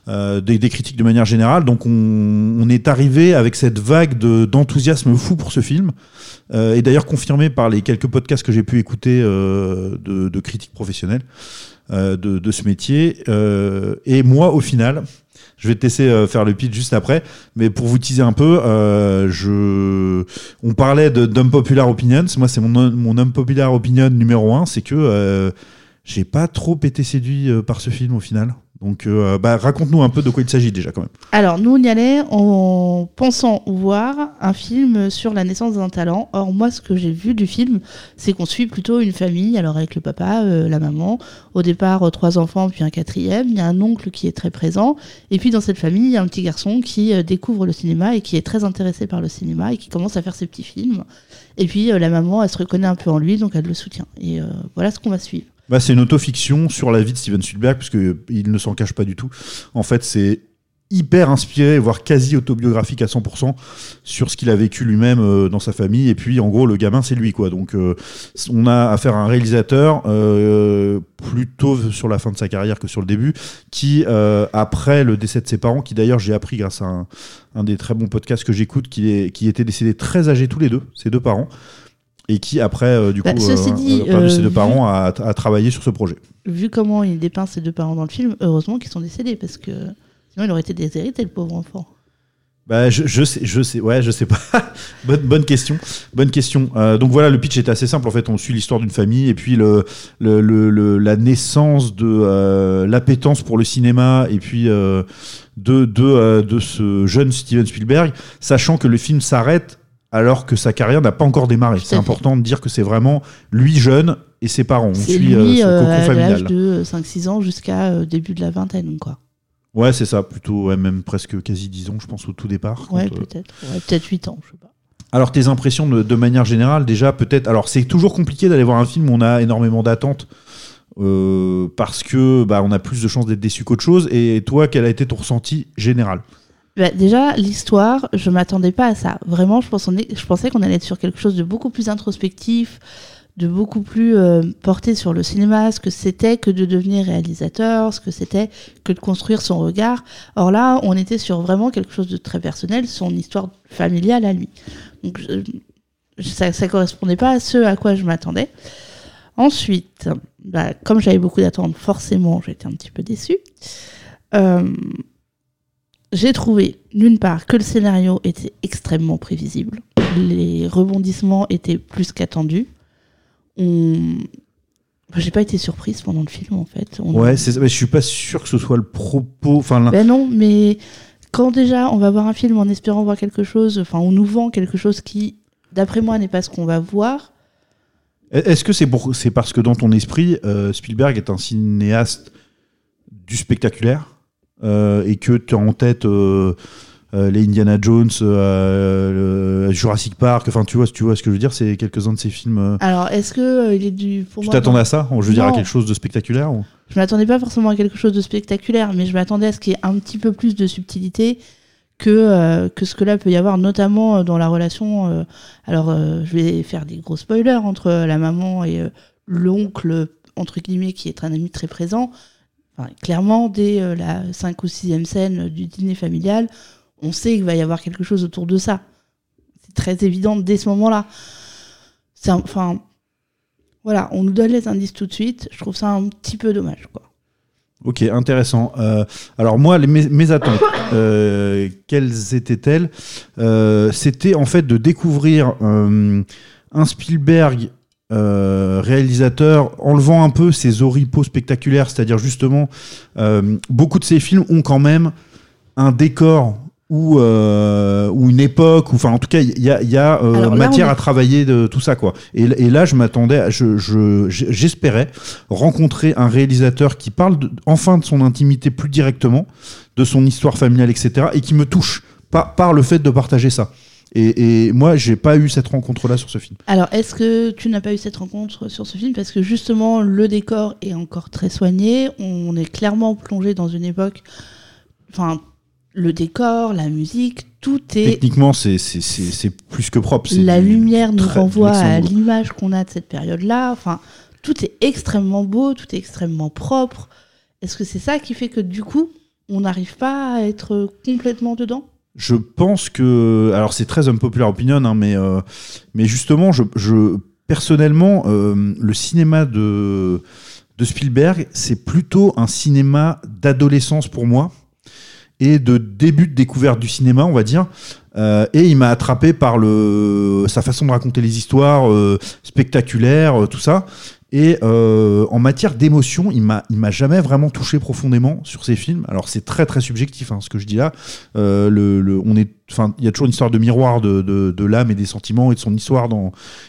euh, des, des critiques de manière générale. Donc on, on est arrivé avec cette vague de- d'enthousiasme fou pour ce film, euh, et d'ailleurs confirmé par les quelques podcasts que j'ai pu écouter de, de critiques professionnelles de, de ce métier. Euh, et moi, au final, je vais te laisser euh, faire le pitch juste après, mais pour vous teaser un peu, euh, je... on parlait de d'unpopular opinions. Moi, c'est mon, mon unpopular opinion numéro un, c'est que euh, j'ai pas trop été séduit euh, par ce film au final. Donc, euh, bah, raconte-nous un peu de quoi il s'agit déjà quand même. Alors, nous, on y allait en pensant voir un film sur la naissance d'un talent. Or, moi, ce que j'ai vu du film, c'est qu'on suit plutôt une famille, alors avec le papa, euh, la maman, au départ, euh, trois enfants, puis un quatrième. Il y a un oncle qui est très présent. Et puis, dans cette famille, il y a un petit garçon qui découvre le cinéma et qui est très intéressé par le cinéma et qui commence à faire ses petits films. Et puis, la maman, elle se reconnaît un peu en lui, donc elle le soutient. Et voilà ce qu'on va suivre. Bah, c'est une autofiction sur la vie de Steven Spielberg, puisque il ne s'en cache pas du tout. En fait, c'est hyper inspiré, voire quasi autobiographique à 100% sur ce qu'il a vécu lui-même euh, dans sa famille. Et puis, en gros, le gamin, c'est lui, quoi. Donc, euh, on a affaire à un réalisateur euh, plutôt sur la fin de sa carrière que sur le début, qui, après le décès de ses parents, qui d'ailleurs, j'ai appris grâce à un, des très bons podcasts que j'écoute, qui, qui étaient décédés très âgés tous les deux, ses deux parents. Et qui après euh, du Bah, coup ceci dit, a perdu euh, ses deux vu- parents à, à travailler sur ce projet. Vu comment il dépeint ses deux parents dans le film, heureusement qu'ils sont décédés parce que sinon il aurait été déshérité le pauvre enfant. Bah, je, je sais, je sais, ouais, je sais pas. bonne, bonne question, bonne question. Euh, donc voilà, le pitch est assez simple. En fait, on suit l'histoire d'une famille et puis le, le, le- le- la naissance de euh, l'appétence pour le cinéma et puis euh, de de, euh, de ce jeune Steven Spielberg, sachant que le film s'arrête alors que sa carrière n'a pas encore démarré. C'est important de dire que c'est vraiment lui jeune et ses parents. On C'est suit lui euh, ce euh, cocon familial. de 5-6 ans jusqu'à euh, début de la vingtaine, quoi. Ouais, c'est ça, plutôt, ouais, même presque quasi 10 ans, je pense, au tout départ. Ouais, euh, peut-être. Ouais, peut-être 8 ans, je sais pas. Alors tes impressions de, de manière générale, déjà peut-être. Alors c'est toujours compliqué d'aller voir un film où on a énormément d'attentes euh, parce que bah, on a plus de chances d'être déçu qu'autre chose. Et toi, quel a été ton ressenti général? Bah, déjà, l'histoire, je m'attendais pas à ça. Vraiment, je, pense est- je pensais qu'on allait être sur quelque chose de beaucoup plus introspectif, de beaucoup plus euh, porté sur le cinéma, ce que c'était que de devenir réalisateur, ce que c'était que de construire son regard. Or là, on était sur vraiment quelque chose de très personnel, son histoire familiale à lui. Donc, je- ça, ça correspondait pas à ce à quoi je m'attendais. Ensuite, bah, comme j'avais beaucoup d'attentes, forcément, j'étais un petit peu déçue. Euh, j'ai trouvé, d'une part, que le scénario était extrêmement prévisible. Les rebondissements étaient plus qu'attendus. On... J'ai pas été surprise pendant le film, en fait. On- Ouais, c'est mais je suis pas sûr que ce soit le propos. Enfin, Ben non, mais quand déjà on va voir un film en espérant voir quelque chose, enfin, on nous vend quelque chose qui, d'après moi, n'est pas ce qu'on va voir. est-ce que c'est pour, c'est parce que dans ton esprit, euh, Spielberg est un cinéaste du spectaculaire? Et que tu as en tête euh, euh, les Indiana Jones, euh, le Jurassic Park. Enfin, tu vois, tu vois ce que je veux dire, c'est quelques-uns de ces films. euh, Alors, est-ce que euh, il est du. Pour tu t'attendais à ça Je veux dire à quelque chose de spectaculaire ou? Je m'attendais pas forcément à quelque chose de spectaculaire, mais je m'attendais à ce qu'il y ait un petit peu plus de subtilité que, euh, que ce que là peut y avoir, notamment euh, dans la relation. euh, alors, euh, je vais faire des gros spoilers entre euh, la maman et euh, l'oncle, entre guillemets, qui est un ami très présent. Clairement, dès euh, la 5 ou 6e scène du dîner familial, on sait qu'il va y avoir quelque chose autour de ça. C'est très évident dès ce moment-là. Enfin, voilà, on nous donne les indices tout de suite. Je trouve ça un petit peu dommage, quoi. Ok, intéressant. Euh, alors moi, les- mes, attentes, euh, quelles étaient-elles? C'était en fait de découvrir un Spielberg euh, réalisateur enlevant un peu ses oripeaux spectaculaires, c'est-à-dire justement, euh, beaucoup de ces films ont quand même un décor ou, euh, ou une époque, ou enfin en tout cas il y a, il y a, Alors là, matière est- à travailler de tout ça quoi. Et, et là je m'attendais, je- j'espérais rencontrer un réalisateur qui parle de- enfin de son intimité plus directement, de son histoire familiale etc. et qui me touche par le fait de partager ça. Et, et moi j'ai pas eu cette rencontre là sur ce film. Alors, est-ce que tu n'as pas eu cette rencontre sur ce film? Parce que justement, le décor est encore très soigné. On est clairement plongé dans une époque. Enfin, le décor, la musique, tout est. Techniquement c'est plus que propre. La lumière nous renvoie à l'image qu'on a de cette période-là. Enfin, tout est extrêmement beau, tout est extrêmement propre. Est-ce que c'est ça qui fait que du coup, on n'arrive pas à être complètement dedans? Je pense que, alors c'est très unpopular opinion, hein, mais, euh, mais justement, je, personnellement, euh, le cinéma de, de Spielberg, c'est plutôt un cinéma d'adolescence pour moi et de début de découverte du cinéma, on va dire. Euh, et il m'a attrapé par le, sa façon de raconter les histoires spectaculaires, tout ça. Et euh, en matière d'émotion, il m'a, m'a jamais vraiment touché profondément sur ces films. Alors c'est très très subjectif hein, ce que je dis là. Euh, on il y a toujours une histoire de miroir de, l'âme et des sentiments et de son histoire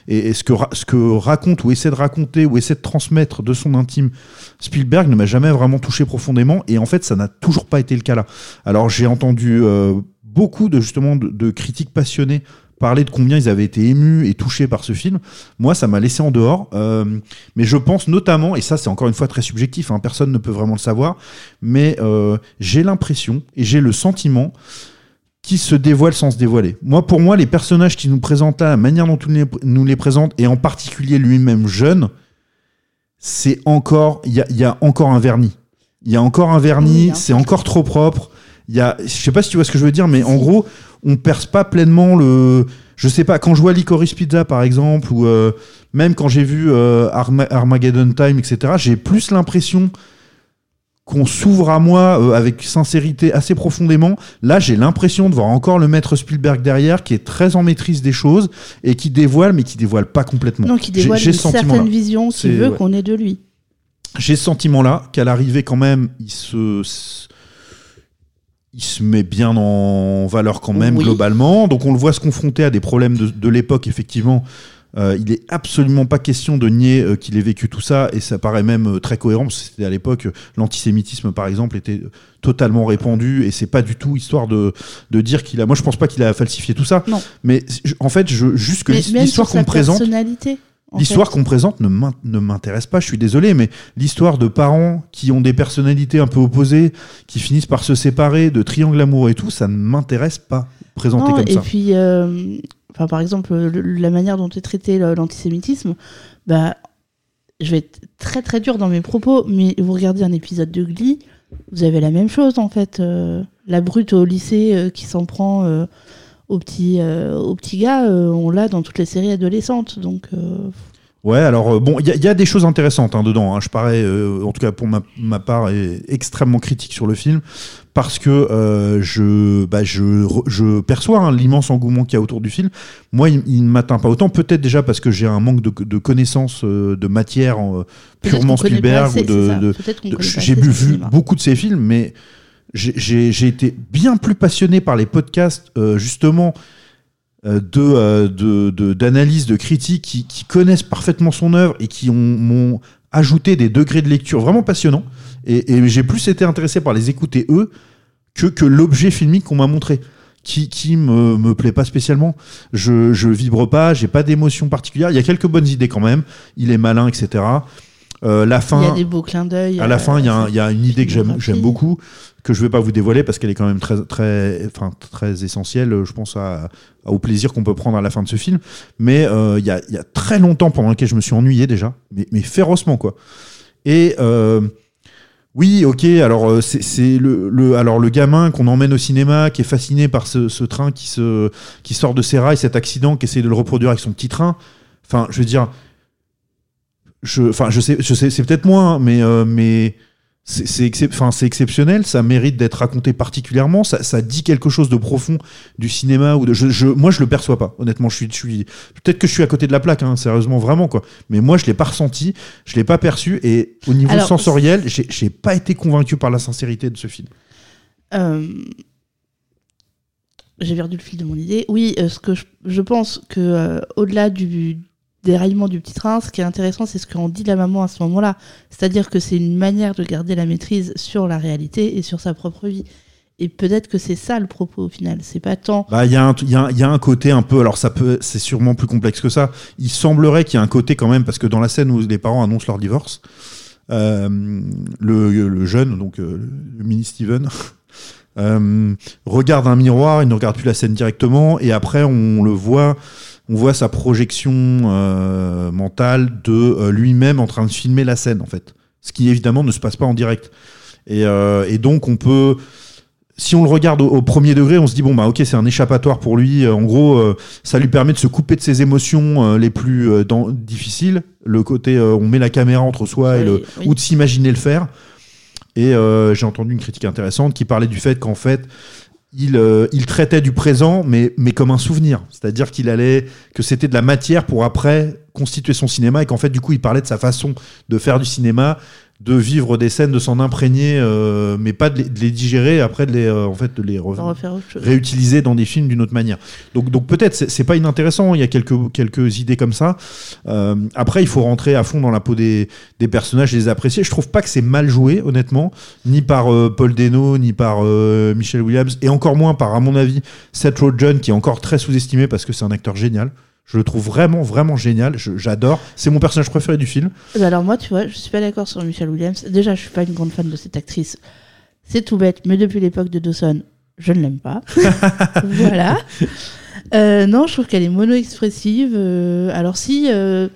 et, ce que raconte ou essaie de raconter ou essaie de transmettre de son intime Spielberg ne m'a jamais vraiment touché profondément et en fait ça n'a toujours pas été le cas là. Alors j'ai entendu euh, beaucoup de justement de critiques passionnées parlaient de combien ils avaient été émus et touchés par ce film. Moi, ça m'a laissé en dehors. Euh, mais je pense notamment, et ça c'est encore une fois très subjectif, hein, personne ne peut vraiment le savoir, mais euh, j'ai l'impression et j'ai le sentiment qui se dévoile sans se dévoiler. Moi, pour moi, les personnages qui nous présentent là, la manière dont il nous les présente, et en particulier lui-même jeune, c'est encore, il y a, y a encore un vernis. Il y a encore un vernis, Oui, hein. c'est encore trop propre. Il y a, je sais pas si tu vois ce que je veux dire, mais en gros, on perce pas pleinement le. Je sais pas, quand je vois Licorice Pizza par exemple, ou euh, même quand j'ai vu euh, Arma- Armageddon Time, etc., j'ai plus l'impression qu'on s'ouvre à moi euh, avec sincérité assez profondément. Là, j'ai l'impression de voir encore le maître Spielberg derrière, qui est très en maîtrise des choses et qui dévoile, mais qui dévoile pas complètement. Il J'ai- dévoile une certaine vision qu'il veut ouais. qu'on ait de lui. J'ai ce sentiment-là qu'à l'arrivée, quand même, il se. Il se met bien en valeur quand même Oui. globalement. Donc on le voit se confronter à des problèmes de, de l'époque, effectivement. Euh, il est absolument pas question de nier euh, qu'il ait vécu tout ça, et ça paraît même euh, très cohérent, parce que c'était à l'époque, l'antisémitisme par exemple était totalement répandu, et c'est pas du tout histoire de, de dire qu'il a. Moi je pense pas qu'il a falsifié tout ça, Non. mais en fait, je, juste que l'histoire qu'on me présente. personnalité. L'histoire qu'on présente ne m'in- ne m'intéresse pas, je suis désolé, mais l'histoire de parents qui ont des personnalités un peu opposées, qui finissent par se séparer, de triangle amoureux et tout, ça ne m'intéresse pas présenté Non, comme et ça. puis, euh, enfin, par exemple, le- la manière dont est traité l'antisémitisme, bah, je vais être très très dur dans mes propos, mais vous regardez un épisode de Glee, vous avez la même chose en fait. euh, la brute au lycée euh, qui s'en prend au petit euh, au petit gars, euh, on l'a dans toutes les séries adolescentes, donc. euh, Ouais, alors bon, il y, a- il y a des choses intéressantes hein, dedans. hein. Je parais, euh, en tout cas pour ma, ma part, est extrêmement critique sur le film parce que euh, je, bah, je, perçois hein, l'immense engouement qu'il y a autour du film. Moi, il, ne m'atteint pas autant. Peut-être déjà parce que j'ai un manque de, de connaissances euh, de matière purement Spielberg ou de, j'ai vu beaucoup de ces films, mais j'ai- été bien plus passionné par les podcasts, euh, justement, euh, de, euh, de, de- d'analyse, de, critiques qui, qui connaissent parfaitement son œuvre et qui ont, m'ont ajouté des degrés de lecture vraiment passionnants. Et, et j'ai plus été intéressé par les écouter eux que, que l'objet filmique qu'on m'a montré. Qui, qui me, me plaît pas spécialement. Je, je vibre pas, j'ai pas d'émotion particulière. Il y a quelques bonnes idées quand même. Il est malin, etc. Euh, la fin. Il y a des beaux clins d'œil. À la euh, fin, il y, y a une idée que j'aime beaucoup, que je vais pas vous dévoiler parce qu'elle est quand même très, très, enfin, très essentielle, je pense, au plaisir qu'on peut prendre à la fin de ce film. Mais euh, il y, a, y a très longtemps pendant lequel je me suis ennuyé déjà, mais, mais férocement, quoi. Et euh, oui, ok, alors euh, c'est le, le, alors le gamin qu'on emmène au cinéma, qui est fasciné par ce, train qui, se, qui sort de ses rails, cet accident, qui essaie de le reproduire avec son petit train. Enfin, je veux dire, je, enfin, je sais, je sais, c'est peut-être moins, hein, mais, mais c'est, excep- exceptionnel. Ça mérite d'être raconté particulièrement. Ça, ça dit quelque chose de profond du cinéma ou de. Je, je- moi, je le perçois pas. Honnêtement, je suis, je suis. Peut-être que je suis à côté de la plaque, hein, sérieusement, vraiment quoi. Mais moi, je l'ai pas ressenti, je l'ai pas perçu, et au niveau Alors, sensoriel, j'ai pas été convaincu par la sincérité de ce film. Euh, J'ai perdu le fil de mon idée. Oui, euh, ce que je, je pense que euh, au-delà du déraillement du petit train, ce qui est intéressant, c'est ce qu'en dit la maman à ce moment-là. C'est-à-dire que c'est une manière de garder la maîtrise sur la réalité et sur sa propre vie. Et peut-être que c'est ça le propos au final. C'est pas tant. Bah, il y, y, a y a un côté un peu, alors ça peut, c'est sûrement plus complexe que ça. Il semblerait qu'il y a un côté quand même, parce que dans la scène où les parents annoncent leur divorce, euh, le, le jeune, donc euh, le mini Steven, euh, regarde un miroir, il ne regarde plus la scène directement, et après on le voit, on voit sa projection euh, mentale de euh, lui-même en train de filmer la scène en fait, ce qui évidemment ne se passe pas en direct. Et, euh, et donc on peut si on le regarde au, au premier degré, on se dit bon bah ok c'est un échappatoire pour lui. En gros, ça lui permet de se couper de ses émotions les plus dans- difficiles. Le côté on met la caméra entre soi et le, oui. ou de s'imaginer le faire. Et j'ai entendu une critique intéressante qui parlait du fait qu'en fait il, euh, il traitait du présent mais mais comme un souvenir. C'est-à-dire qu'il allait que c'était de la matière pour après constituer son cinéma et qu'en fait du coup il parlait de sa façon de faire du cinéma de vivre des scènes, de s'en imprégner, euh, mais pas de les, de les digérer, après de les, euh, en fait, de les réutiliser dans des films d'une autre manière. Donc, donc peut-être, c'est pas inintéressant, il y a quelques, quelques idées comme ça. Euh, après, il faut rentrer à fond dans la peau des, des personnages et les apprécier. Je trouve pas que c'est mal joué, honnêtement, ni par euh, Paul Dano, ni par euh, Michelle Williams, et encore moins par, à mon avis, Seth Rogen, qui est encore très sous-estimé parce que c'est un acteur génial. Je le trouve vraiment, vraiment génial. J'adore. C'est mon personnage préféré du film. Bah Alors moi, tu vois, je suis pas d'accord sur Michelle Williams. Déjà, je suis pas une grande fan de cette actrice. C'est tout bête, mais depuis l'époque de Dawson, je ne l'aime pas. voilà. Euh, non, je trouve qu'elle est mono-expressive. euh, alors si, euh,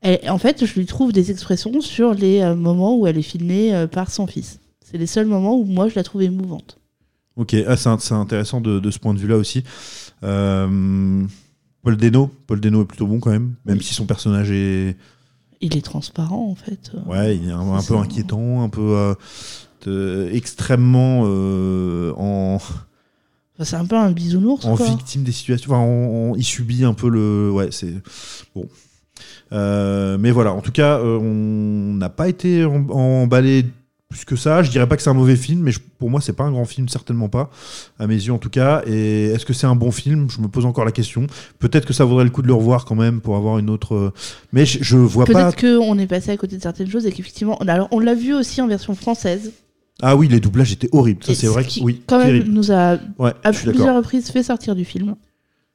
elle- en fait, je lui trouve des expressions sur les moments où elle est filmée par son fils. C'est les seuls moments où moi je la trouve émouvante. Ok, ah, c'est intéressant de, de ce point de vue-là aussi. Paul Dano, Paul Dano est plutôt bon quand même, même si son personnage est, Il est transparent en fait. ouais, il est un, peu inquiétant, un peu euh, de- extrêmement euh, en, Enfin, c'est un peu un bisounours. en quoi. victime des situations. Enfin, en- en- il subit un peu le, ouais, c'est bon. Euh, mais voilà, en tout cas, on n'a pas été em- emballé plus que ça. Je dirais pas que c'est un mauvais film, mais je- pour moi, c'est pas un grand film, certainement pas, à mes yeux en tout cas. Et est-ce que c'est un bon film? Je me pose encore la question. Peut-être que ça vaudrait le coup de le revoir quand même pour avoir une autre. euh, Mais je, je vois pas. Peut-être qu'on est passé à côté de certaines choses et qu'effectivement. Alors, on l'a vu aussi en version française. Ah oui, les doublages étaient horribles. Ça, c'est ce vrai. qui, Que, oui, quand même, nous a Ouais, à plusieurs reprises fait sortir du film.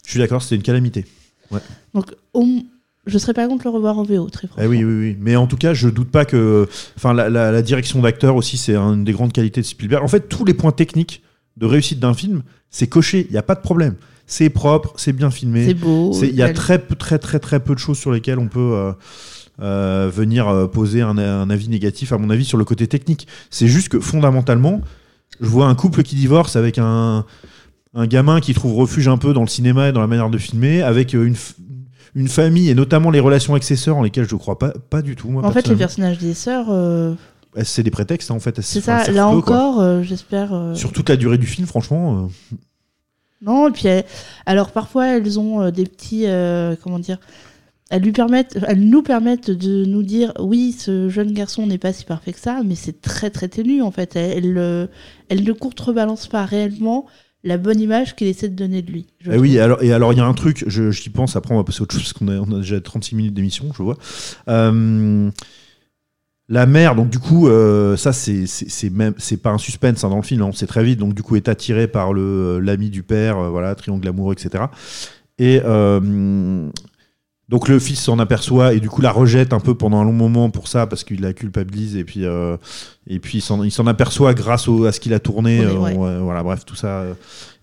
Je suis d'accord, c'était une calamité. Donc, on- je serais pas contre le revoir en VO, très franchement. Eh oui, oui, oui. Mais en tout cas, je doute pas que. Enfin, la, la- la direction d'acteur aussi, c'est une des grandes qualités de Spielberg. En fait, tous les points techniques de réussite d'un film, c'est coché. Il n'y a pas de problème. C'est propre, c'est bien filmé. C'est beau. Il y a très, peu- très, très, très peu de choses sur lesquelles on peut euh, euh, venir euh, poser un, un avis négatif, à mon avis, sur le côté technique. C'est juste que fondamentalement, je vois un couple qui divorce avec un, un gamin qui trouve refuge un peu dans le cinéma et dans la manière de filmer, avec une, une famille et notamment les relations avec ses sœurs en lesquelles je ne crois pas, pas du tout. Moi, En fait, les personnages des sœurs, euh, C'est des prétextes, hein, en fait. c'est ça. Là encore, euh, j'espère. euh, Sur toute la durée du film, franchement. Non, et puis alors parfois elles ont des petits comment dire, elles lui permettent, elles nous permettent de nous dire oui, ce jeune garçon n'est pas si parfait que ça, mais c'est très très ténu en fait. Elle, elle, elle ne contrebalance pas réellement la bonne image qu'il essaie de donner de lui. je Eh oui, alors, et alors il y a un truc, je- j'y pense, après on va passer à autre chose, parce qu'on a, on a déjà 36 minutes d'émission, je vois. Euh, la mère, donc du coup, euh, ça c'est c'est- c'est même c'est pas un suspense hein, dans le film, hein, on sait très vite, donc du coup est attiré par le l'ami du père, euh, voilà, triangle amoureux, etc. Et euh, donc le fils s'en aperçoit et du coup la rejette un peu pendant un long moment pour ça parce qu'il la culpabilise et puis euh, et puis il s'en- aperçoit grâce au- à ce qu'il a tourné, euh, ouais. ouais, voilà bref tout ça euh,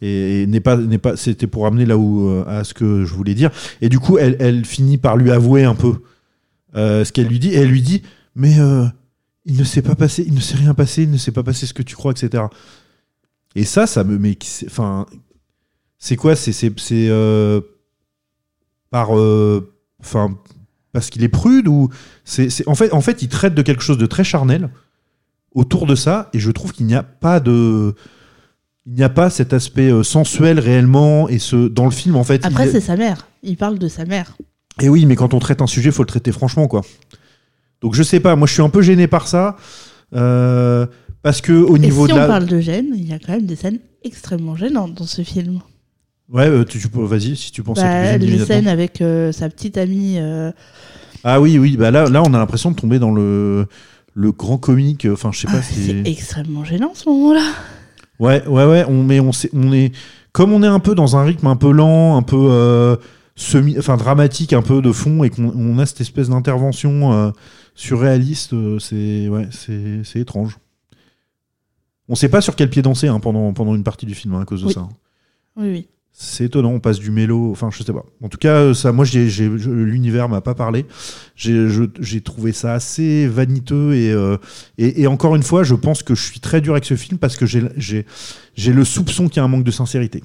et, et n'est pas n'est pas c'était pour amener là où euh, à ce que je voulais dire. Et du coup elle, elle finit par lui avouer un peu euh, ce qu'elle lui dit. Et elle lui dit mais euh, il ne s'est pas passé il ne s'est rien passé il ne s'est pas passé ce que tu crois etc et ça ça me mais enfin c'est quoi? C'est c'est euh, par euh, enfin parce qu'il est prude ou c'est c'est- en fait en fait il traite de quelque chose de très charnel autour de ça et je trouve qu'il n'y a pas de il n'y a pas cet aspect euh, sensuel réellement et ce dans le film en fait Après il- c'est sa mère. Il parle de sa mère. et oui, mais quand on traite un sujet, faut le traiter franchement, quoi. Donc je sais pas, moi je suis un peu gêné par ça, euh, parce que au Et niveau si de on la, parle de gêne, il y a quand même des scènes extrêmement gênantes dans ce film. Ouais, euh, tu, vas-y, si tu penses Bah, à les scènes avec euh, sa petite amie. euh, Ah oui, oui, bah là, là, on a l'impression de tomber dans le le grand comique. Enfin, je sais pas. ah, si... c'est extrêmement gênant ce moment-là. Ouais, ouais, ouais. On, mais on, sait- on est comme on est un peu dans un rythme un peu lent, un peu euh, semi, enfin dramatique, un peu de fond, et qu'on on a cette espèce d'intervention surréaliste. c'est ouais, c'est étrange. On sait pas sur quel pied danser hein, pendant pendant une partie du film hein, à cause de Oui. ça. Oui, oui. C'est étonnant, on passe du mélo, enfin je sais pas. En tout cas, ça, moi, j'ai, j'ai- l'univers m'a pas parlé. J'ai, j'ai trouvé ça assez vaniteux et, euh, et, et encore une fois, je pense que je suis très dur avec ce film parce que j'ai, j'ai, j'ai le soupçon qu'il y a un manque de sincérité.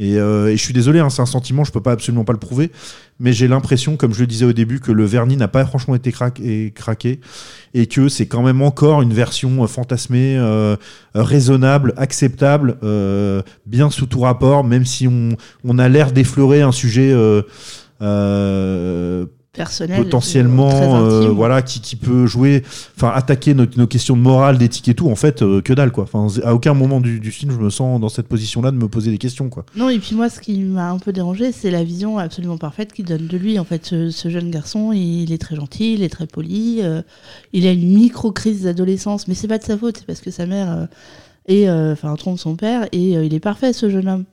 Et, euh, et je suis désolé, hein, c'est un sentiment, je peux pas absolument pas le prouver, mais j'ai l'impression, comme je le disais au début, que le vernis n'a pas franchement été craqué, et craqué et que c'est quand même encore une version euh, fantasmée, euh, raisonnable, acceptable, euh, bien sous tout rapport, même si on, on a l'air d'effleurer un sujet euh, euh, personnel, très potentiellement euh, voilà qui, qui peut jouer enfin attaquer nos, nos questions de morale d'éthique et tout en fait euh, que dalle quoi enfin à aucun moment du, du film je me sens dans cette position là de me poser des questions quoi Non, et puis moi, ce qui m'a un peu dérangé, c'est la vision absolument parfaite qu'il donne de lui. En fait, ce, ce jeune garçon, il est très gentil, il est très poli, euh, il a une micro-crise d'adolescence, mais c'est pas de sa faute, c'est parce que sa mère euh, est, euh, enfin, trompe son père, et euh, il est parfait, ce jeune homme.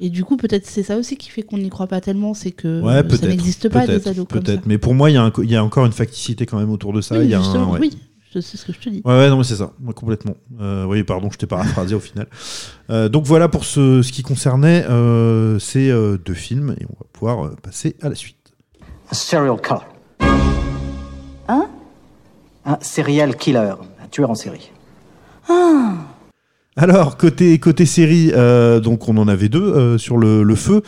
Et du coup, peut-être c'est ça aussi qui fait qu'on n'y croit pas tellement, c'est que ouais euh, ça n'existe pas des ados comme ça. peut-être mais pour moi il y a y a encore une facticité quand même autour de ça Oui, y a un- justement, ouais. oui, sais ce que je te dis. Ouais, ouais, non, mais c'est ça, moi, complètement. Euh, oui, pardon, je t'ai paraphrasé au final. Euh, donc voilà pour ce, ce qui concernait euh, ces euh, deux films, et on va pouvoir euh, passer à la suite. Un serial killer. Hein? Un serial killer, un tueur en série. Alors, côté, côté série, euh, donc on en avait deux euh, sur le, le feu.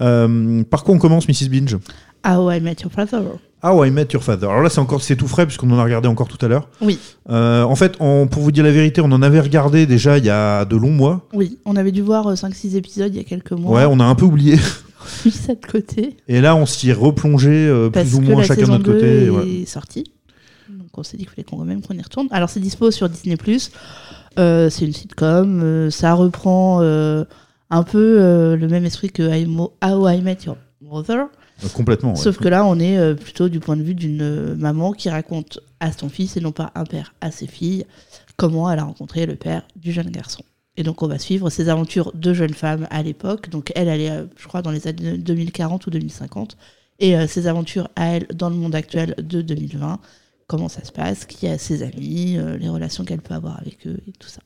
Euh, par quoi on commence, Mrs. Binge How I Met Your Father. How I Met Your Father. Alors là, c'est encore c'est tout frais, puisqu'on en a regardé encore tout à l'heure. Oui, en fait, on- pour vous dire la vérité, on en avait regardé déjà il y a de longs mois. oui, on avait dû voir 5-6 épisodes il y a quelques mois. Ouais, on a un peu oublié. mis ça de côté. Et là, on s'y est replongé Parce plus ou que moins la chacun de saison notre 2 côté. est ouais. sortie. Donc on s'est dit qu'il fallait quand même qu'on y retourne. Alors c'est dispo sur Disney+. Euh, c'est une sitcom. euh, ça reprend euh, un peu le même esprit que How I Met Your Mother. Complètement. ouais. Sauf que là, on est plutôt du point de vue d'une maman qui raconte à son fils, et non pas un père à ses filles, comment elle a rencontré le père du jeune garçon. Et donc, on va suivre ses aventures de jeune femme à l'époque. Donc, elle, elle est, je crois, dans les années 2040 ou 2050. Et ses aventures à elle dans le monde actuel de 2020. Comment ça se passe, qui a ses amis, euh, les relations qu'elle peut avoir avec eux et tout ça.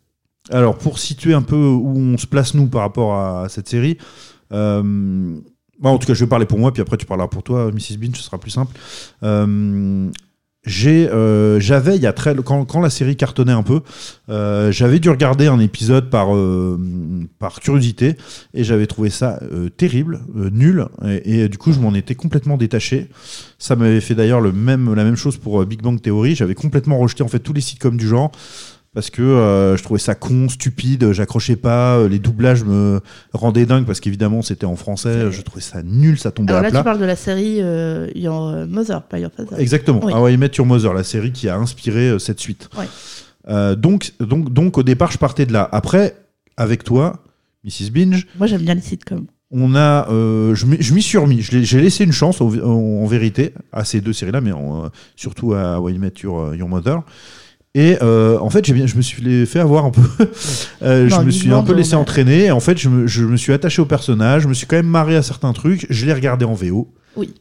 Alors, pour situer un peu où on se place, nous, par rapport à cette série, euh, bon, en tout cas, je vais parler pour moi, puis après, tu parleras pour toi, Mrs. Bean, ce sera plus simple. Euh, j'ai, euh, j'avais, il y a très, quand, quand la série cartonnait un peu, euh, j'avais dû regarder un épisode par, euh, par curiosité, et j'avais trouvé ça euh, terrible, euh, nul, et, et du coup, je m'en étais complètement détaché. Ça m'avait fait d'ailleurs le même, la même chose pour euh, Big Bang Theory. J'avais complètement rejeté en fait tous les sitcoms du genre parce que euh, je trouvais ça con, stupide, j'accrochais pas, euh, les doublages me rendaient dingue parce qu'évidemment c'était en français, je trouvais ça nul, ça tombait Alors à là, plat. tu parles de la série euh, Your euh, Mother, pas Your Father. Exactement, Oui. How I Met Your Mother, la série qui a inspiré euh, cette suite. Ouais. Donc, donc, donc au départ je partais de là. Après, avec toi, Mrs. Binge, Moi, j'aime bien les sitcoms. on a, euh, je m'y suis remis. J'ai laissé une chance en, vérité à ces deux séries-là, mais en, euh, surtout à How I Met Your, Your Mother. Et euh, en fait, bien, je me suis fait avoir un peu. Euh, je me suis un peu laissé entraîner. Et en fait, je me, je me suis attaché au personnage. Je me suis quand même marré à certains trucs. Je l'ai regardé en VO. Oui.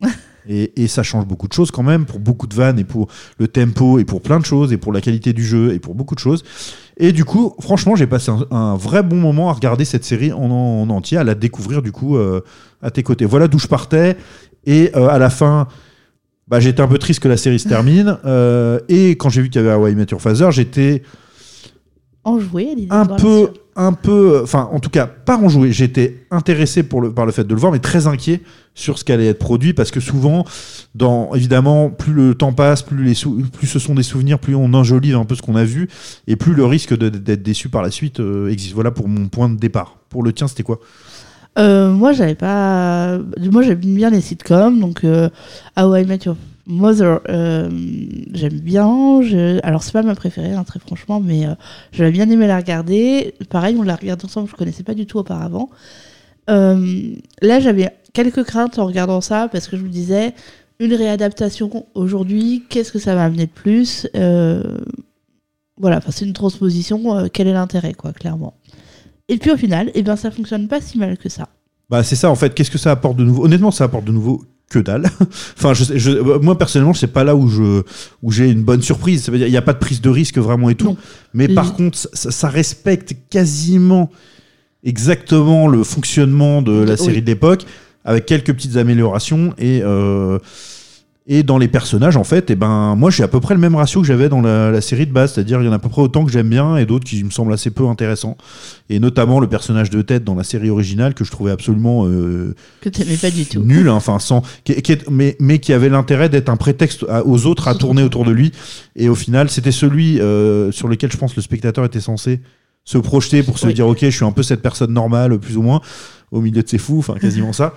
Et, et ça change beaucoup de choses quand même pour beaucoup de vannes et pour le tempo et pour plein de choses et pour la qualité du jeu et pour beaucoup de choses. Et du coup, franchement, j'ai passé un, un vrai bon moment à regarder cette série en, en entier, à la découvrir du coup euh, à tes côtés. Voilà d'où je partais. Et euh, à la fin, bah, j'étais un peu triste que la série se termine. Euh, et quand j'ai vu qu'il y avait Hawaii Your Father, j'étais Enjoué un peu, un peu, enfin, en tout cas, pas enjoué. J'étais intéressé pour le, par le fait de le voir, mais très inquiet sur ce qu'allait être produit parce que souvent, dans, évidemment, plus le temps passe, plus, les sou- plus ce sont des souvenirs, plus on enjolive un peu ce qu'on a vu et plus le risque d'être déçu par la suite euh, existe. Voilà pour mon point de départ. Pour le tien, c'était quoi? Euh, moi, j'avais pas. Moi, j'aime bien les sitcoms, donc euh, How I Met Your Mother, euh, j'aime bien. Je... Alors, c'est pas ma préférée, hein, très franchement, mais j'avais bien aimé la regarder. Pareil, on l'a regardé ensemble, je connaissais pas du tout auparavant. Là, j'avais quelques craintes en regardant ça parce que je me disais, une réadaptation aujourd'hui, qu'est-ce que ça va amener de plus? Voilà, c'est une transposition, quel est l'intérêt, quoi, clairement. Et puis au final, eh ben, ça fonctionne pas si mal que ça. Bah, c'est ça en fait. Qu'est-ce que ça apporte de nouveau? Honnêtement, ça apporte de nouveau que dalle. enfin, je, je- euh, moi personnellement, c'est pas là où je où j'ai une bonne surprise. Ça veut dire il n'y a pas de prise de risque vraiment et tout. Non. Mais par contre, ça, ça respecte quasiment exactement le fonctionnement de la Oui. série de l'époque, avec quelques petites améliorations et euh, et dans les personnages, en fait, et ben moi j'ai à peu près le même ratio que j'avais dans la, la série de base, c'est-à-dire il y en a à peu près autant que j'aime bien et d'autres qui me semblent assez peu intéressants. Et notamment le personnage de Ted dans la série originale que je trouvais absolument euh, Que t'aimais pas du tout. nul, hein, enfin sans, qui, qui est- mais, mais qui avait l'intérêt d'être un prétexte à- aux autres à tourner autour de lui. Et au final, c'était celui euh, sur lequel je pense le spectateur était censé se projeter pour se dire ok, je suis un peu cette personne normale, plus ou moins, au milieu de ces fous, enfin quasiment ça.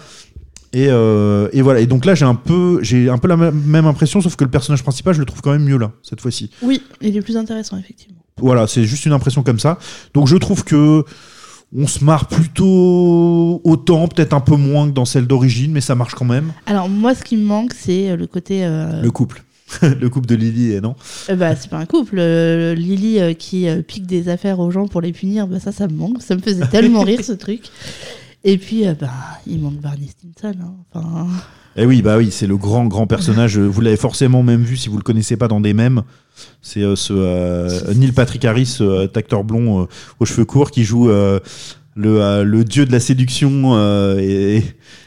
Et, euh, et voilà. Et donc là, j'ai un peu, j'ai un peu la même- impression, sauf que le personnage principal, je le trouve quand même mieux là cette fois-ci. Oui, il est plus intéressant, effectivement. Voilà, c'est juste une impression comme ça. Donc je trouve que on se marre plutôt autant, peut-être un peu moins que dans celle d'origine, mais ça marche quand même. Alors, moi, ce qui me manque, c'est euh, le côté. euh, Le couple. le couple de Lily et non. euh, bah, c'est pas un couple. euh, Lily euh, qui pique des affaires aux gens pour les punir, bah, ça, ça me manque. Ça me faisait tellement rire, ce truc. Et puis, euh, bah, il manque Barney Stinson. hein. Enfin, Eh oui, bah oui, c'est le grand grand personnage. Vous l'avez forcément même vu si vous le connaissez pas dans des mèmes. C'est euh, ce euh, Neil Patrick Harris, euh, acteur blond aux cheveux courts, qui joue euh, le, euh, le dieu de la séduction euh, et,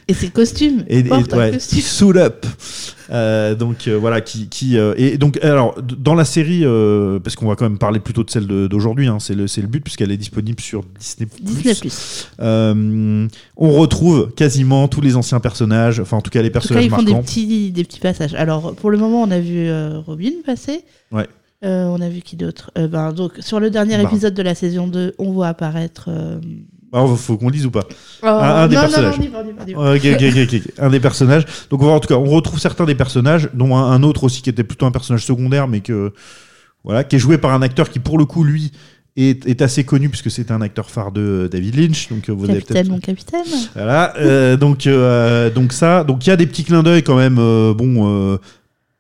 Et ses costumes. et, et- ouais, costume. suit up. Euh, donc euh, voilà, qui, qui euh, et donc alors dans la série, parce qu'on va quand même parler plutôt de celle d'aujourd'hui, hein, c'est le le but puisqu'elle est disponible sur Disney. Disney Plus. On retrouve quasiment tous les anciens personnages, enfin en tout cas les En tout cas, personnages ils font des marquants. petits, des petits passages. Alors, pour le moment, on a vu Robin passer. Ouais. On a vu qui d'autre? Ben, Donc, sur le dernier Bah. épisode de la saison 2, on voit apparaître. Alors, faut qu'on le dise ou pas oh, un des non, personnages. Non, non, on y va, on y va, on y va. Ok, ok, ok, ok. Un des personnages. Donc, on va, en tout cas, on retrouve certains des personnages, dont un, un autre aussi qui était plutôt un personnage secondaire, mais que. Voilà, qui est joué par un acteur qui, pour le coup, lui, est, est assez connu, puisque c'est un acteur phare de euh, David Lynch. Donc, euh, vous avez Capitaine, peut-être. mon capitaine. Voilà, euh, donc, euh, donc ça. Donc, il y a des petits clins d'œil quand même, euh, bon, euh,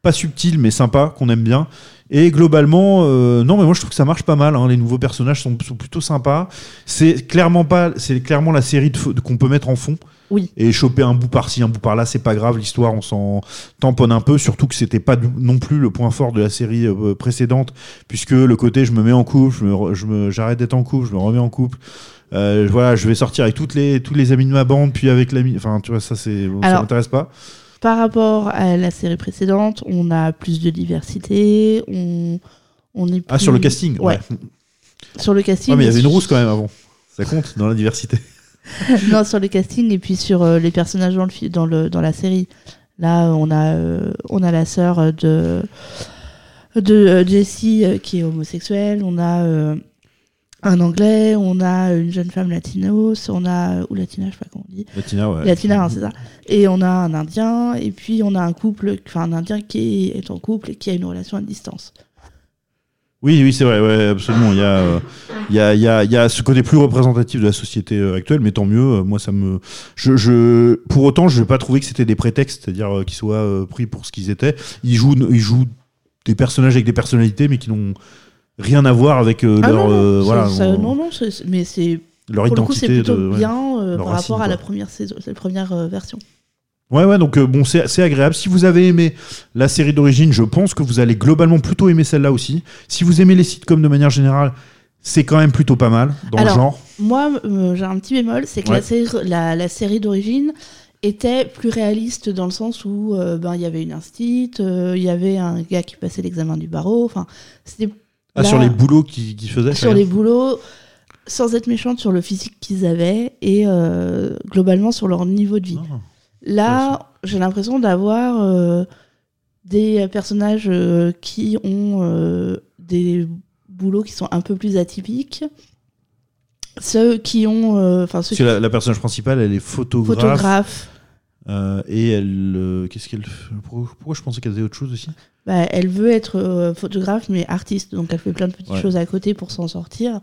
pas subtils, mais sympas, qu'on aime bien. Et globalement, euh, non, mais moi je trouve que ça marche pas mal. hein. Les nouveaux personnages sont, sont plutôt sympas. C'est clairement pas, c'est clairement la série qu'on peut mettre en fond. Oui. Et choper un bout par-ci, un bout par-là, c'est pas grave. L'histoire, on s'en tamponne un peu. Surtout que c'était pas non plus le point fort de la série euh, précédente, puisque le côté je me mets en couple, je me j'arrête d'être en couple, je me remets en couple. Euh, voilà, je vais sortir avec toutes les, tous les amis de ma bande, puis avec l'ami. Enfin, tu vois, ça, c'est, ça m'intéresse pas. Par rapport à la série précédente, on a plus de diversité. On, on est Ah, sur le plus- casting Ouais. Sur le casting. Ouais, mais il y avait une rousse quand même avant. Ça compte dans la diversité. non, sur le casting et puis sur euh, les personnages dans, le, dans, le, dans la série. Là, on a, euh, on a la sœur de, de euh, Jessie qui est homosexuelle. On a un anglais. On a une jeune femme latinos. On a. Ou latina, je sais pas comment on dit. Latina, ouais. Latina, hein, c'est ça. Et on a un indien. Et puis on a un couple. Enfin, un indien qui est en couple et qui a une relation à distance. Oui, oui, c'est vrai, ouais, absolument. Il y, a, euh, il, y a, il, y a, il y a ce côté plus représentatif de la société euh, actuelle, mais tant mieux. euh, moi, ça me. Je, je... Pour autant, je n'ai pas trouvé que c'était des prétextes, c'est-à-dire euh, qu'ils soient pris pour ce qu'ils étaient. Ils jouent, ils jouent des personnages avec des personnalités, mais qui n'ont rien à voir avec euh, Ah leur, non, non, euh, voilà, ça- non, non, mais c'est leur pour le coup, c'est identité. plutôt de, bien euh, par racine, rapport à la première saison, la première version. Ouais, ouais, donc euh, bon, c'est agréable. Si vous avez aimé la série d'origine, je pense que vous allez globalement plutôt aimer celle-là aussi. Si vous aimez les sitcoms de manière générale, c'est quand même plutôt pas mal dans Alors, le genre. Moi, euh, j'ai un petit bémol, c'est que Ouais. la, série, la, la série d'origine était plus réaliste dans le sens où euh, ben il y avait une instite, il y avait un gars qui passait l'examen du barreau, enfin c'était Ah, là, sur les boulots qu'ils qu'ils faisaient sur les boulots, sans être méchante sur le physique qu'ils avaient et euh, globalement sur leur niveau de vie. Ah. Là, j'ai l'impression d'avoir euh, des personnages euh, qui ont des boulots qui sont un peu plus atypiques. Ceux qui ont. Enfin, ceux Parce que la, la personnage principale, elle est photographe. photographes. Euh, et elle. euh, Qu'est-ce qu'elle. Pourquoi, pourquoi je pensais qu'elle faisait autre chose aussi? Bah, elle veut être euh, photographe, mais artiste. Donc, elle fait plein de petites Ouais. choses à côté pour s'en sortir.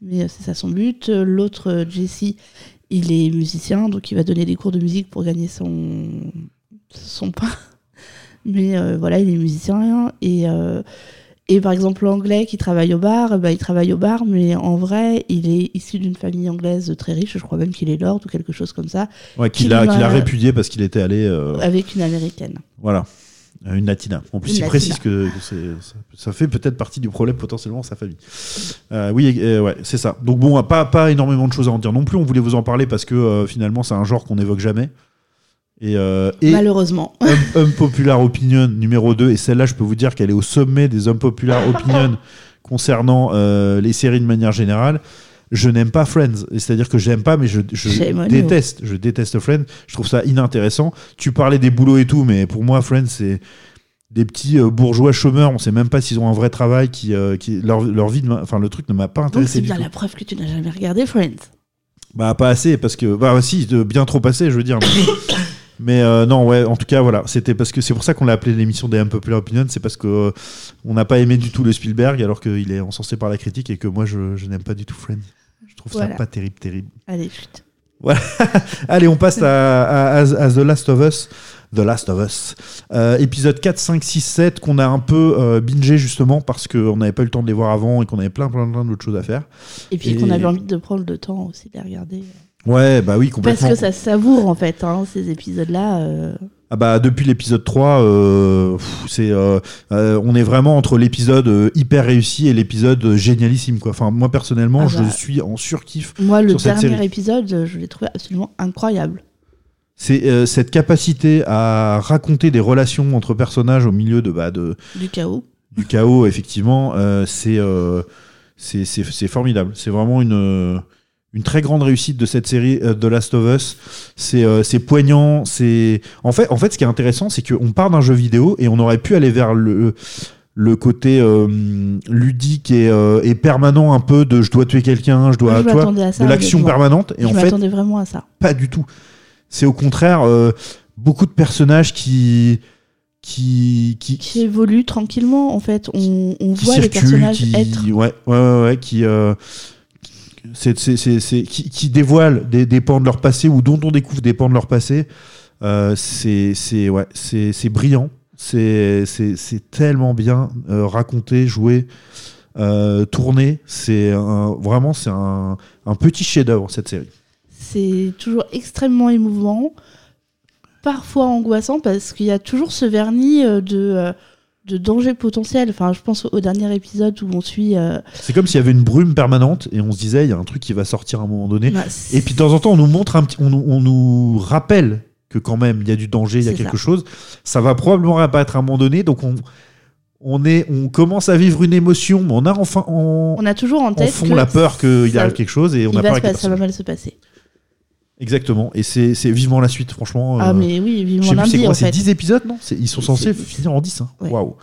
Mais euh, c'est ça son but. L'autre, euh, Jesse, il est musicien. Donc, il va donner des cours de musique pour gagner son, son pain. Mais euh, voilà, il est musicien. Et, euh, et par exemple, l'anglais qui travaille au bar, bah, il travaille au bar, mais en vrai, il est issu d'une famille anglaise très riche. Je crois même qu'il est lord ou quelque chose comme ça, Ouais, qu'il a, a répudié parce qu'il était allé. euh, avec une américaine. Voilà. Euh, Une latina. En plus, Une il latina. précise que, ça, fait peut-être partie du problème potentiellement sa famille. Euh, oui, euh, ouais, c'est ça. Donc bon, pas, pas énormément de choses à en dire non plus. On voulait vous en parler parce que euh, finalement, c'est un genre qu'on n'évoque jamais. Et, euh, et Malheureusement. Un- Unpopular Opinion numéro 2, et celle-là, je peux vous dire qu'elle est au sommet des Unpopular Opinion concernant euh, les séries de manière générale. Je n'aime pas Friends, c'est-à-dire que j'aime pas, mais je, déteste. Je déteste Friends. Je trouve ça inintéressant. Tu parlais des boulots et tout, mais pour moi, Friends, c'est des petits euh, bourgeois chômeurs. On sait même pas s'ils ont un vrai travail. Qui, euh, qui leur, leur vie, ne enfin le truc ne m'a pas Donc, intéressé c'est du bien la preuve que tu n'as jamais regardé Friends. Bah pas assez parce que bah si de- bien trop assez je veux dire. mais- Mais euh, non, ouais, en tout cas, voilà, c'était parce que c'est pour ça qu'on l'a appelé l'émission des Unpopular Opinions, c'est parce que euh, on n'a pas aimé du tout le Spielberg, alors qu'il est encensé par la critique et que moi je, je n'aime pas du tout Friends. Je trouve Voilà. ça pas terrible, terrible. Allez, chut. Allez, on passe à, à- à- à The Last of Us. The Last of Us. Euh, épisode 4, 5, 6, 7, qu'on a un peu euh, bingé justement parce qu'on n'avait pas eu le temps de les voir avant et qu'on avait plein, plein, plein d'autres choses à faire. Et puis qu'on avait envie de prendre le temps aussi de les regarder. Ouais, bah oui, complètement. Parce que ça se savoure en fait, hein, ces épisodes-là. euh. Ah bah depuis l'épisode 3, euh, c'est, euh, on est vraiment entre l'épisode hyper réussi et l'épisode génialissime. Quoi. Enfin, moi personnellement, Ah je bah. suis en surkiff. Moi, le sur cette dernier série. épisode, je l'ai trouvé absolument incroyable. C'est cette capacité à raconter des relations entre personnages au milieu de, bah, de, Du chaos. du chaos, effectivement, c'est, c'est, formidable. C'est vraiment une, une très grande réussite de cette série euh, The Last of Us. C'est, euh, c'est poignant. C'est... En, fait, en fait, ce qui est intéressant, c'est qu'on part d'un jeu vidéo et on aurait pu aller vers le, le côté euh, ludique et, euh, et permanent un peu de je dois tuer quelqu'un, je dois, je m'attendais à ça, de l'action permanente. Et je en fait, m'attendais vraiment à ça. pas du tout. C'est au contraire beaucoup de personnages qui qui qui, Qui évolue tranquillement, en fait. On, voit les personnages qui être. ouais ouais ouais, ouais, qui c'est, qui, qui dévoilent des, pans de leur passé ou dont on découvre des pans de leur passé. Euh, c'est ouais c'est brillant. C'est tellement bien euh, raconté, joué, euh, tourné. C'est vraiment c'est un, un petit chef-d'œuvre cette série. C'est toujours extrêmement émouvant, parfois angoissant, parce qu'il y a toujours ce vernis de, de danger potentiel. Enfin, je pense au dernier épisode où on suit. euh, C'est comme s'il y avait une brume permanente et on se disait il y a un truc qui va sortir à un moment donné. bah, Et puis de temps en temps on nous montre un petit, on, nous- on nous rappelle que quand même il y a du danger, il y a C'est quelque chose. Ça va probablement apparaître à un moment donné, donc on on est, on commence à vivre une émotion, mais on a enfin en, on a toujours en en tête. fond que la peur qu'il ça- arrive quelque chose et on il a va peur se passer- ça va mal se passer. Exactement. Et c'est c'est vivement la suite, franchement. Ah, euh, mais oui, je vivement sais plus, c'est lundi, quoi, en c'est fait. 10 épisodes, non? C'est- Ils sont censés finir en 10. hein. Ouais. Waouh.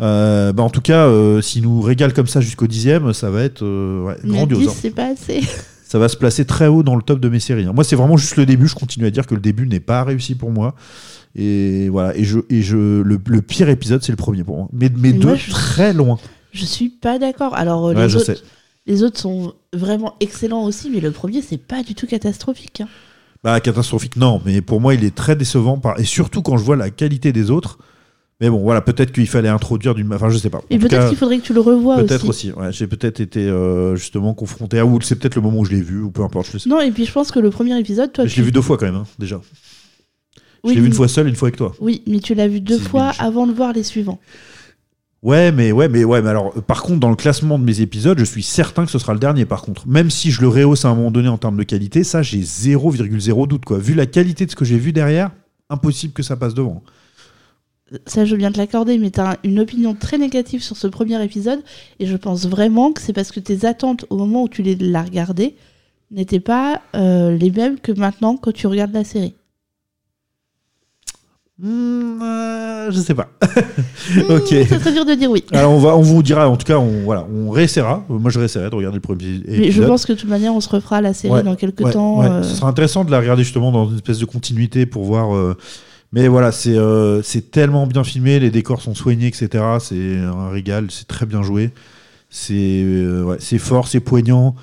Euh, bah, en tout cas, euh, s'ils nous régalent comme ça jusqu'au dixième, ça va être euh, ouais, Mais grandiose. 10, hein. c'est pas assez. ça va se placer très haut dans le top de mes séries. hein. Moi, c'est vraiment juste le début. Je continue à dire que le début n'est pas réussi pour moi. Et voilà. Et je, et je, le, le pire épisode, c'est le premier pour moi. Mais, mais Mais deux, moi, je- très loin. Je suis pas d'accord. Alors, euh, Ouais, les, je autres, sais. Les autres sont vraiment excellents aussi, mais le premier, c'est pas du tout catastrophique. hein. Bah, catastrophique, non. Mais pour moi, il est très décevant. Par... Et surtout quand je vois la qualité des autres. Mais bon, voilà. Peut-être qu'il fallait introduire d'une. Enfin, je sais pas. Et peut-être qu'il faudrait que tu le revoies Peut-être aussi. aussi. ouais. J'ai peut-être été euh, justement confronté à. Ou c'est peut-être le moment où je l'ai vu, ou peu importe. Je, le sais. Non, et puis je pense que le premier épisode, toi, Mais je tu... l'ai vu deux fois quand même, hein, déjà. Oui, je l'ai vu une mais- fois seul, une fois avec toi. Oui, mais tu l'as vu deux C'est fois binge. avant de voir les suivants. Ouais, mais ouais, mais ouais, mais alors, euh, par contre, dans le classement de mes épisodes, je suis certain que ce sera le dernier. Par contre, même si je le rehausse à un moment donné en termes de qualité, ça, j'ai 0,0 doute quoi. Vu la qualité de ce que j'ai vu derrière, impossible que ça passe devant. Ça, je bien te l'accorder, mais tu as une opinion très négative sur ce premier épisode, et je pense vraiment que c'est parce que tes attentes au moment où tu l'as regardé n'étaient pas euh, les mêmes que maintenant quand tu regardes la série. Hmm, euh, je sais pas. Hmm, ok. C'est très dur de dire oui. Alors on va, on vous dira, en tout cas, on voilà, on réessayera. Euh, Moi, je réessayerai de regarder le premier épisode. Mais je pense que de toute manière, on se refera la série Ouais, dans quelques Ouais, temps. ouais. euh, Ce sera intéressant de la regarder justement dans une espèce de continuité pour voir. euh, Mais voilà, c'est euh, c'est tellement bien filmé, les décors sont soignés, etc. C'est un régal, c'est très bien joué. C'est c'est fort, c'est poignant.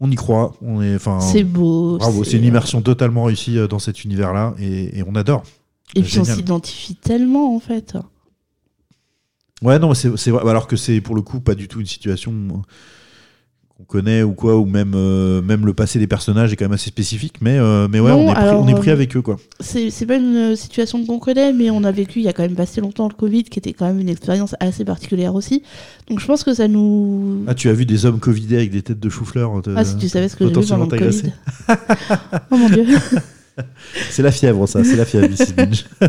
On y croit. On est, enfin, C'est beau. bravo, c'est une immersion totalement réussie dans cet univers-là et, et on adore. Et puis on s'identifie tellement en fait. Ouais, non, c'est c'est vrai. Alors que c'est pour le coup pas du tout une situation euh, qu'on connaît ou quoi, ou même, euh, même le passé des personnages est quand même assez spécifique. Mais, euh, mais ouais, Non, on, est pris, on est pris avec eux, quoi. C'est c'est pas une situation qu'on connaît, mais on a vécu il y a quand même pas si longtemps le Covid, qui était quand même une expérience assez particulière aussi. Donc je pense que ça nous. Ah, tu as vu des hommes covidés avec des têtes de chou-fleur euh, Ah, si tu savais ce que j'ai vu pendant le. Covid. oh mon dieu. C'est la fièvre, ça, c'est la fièvre, Mrs. Binge.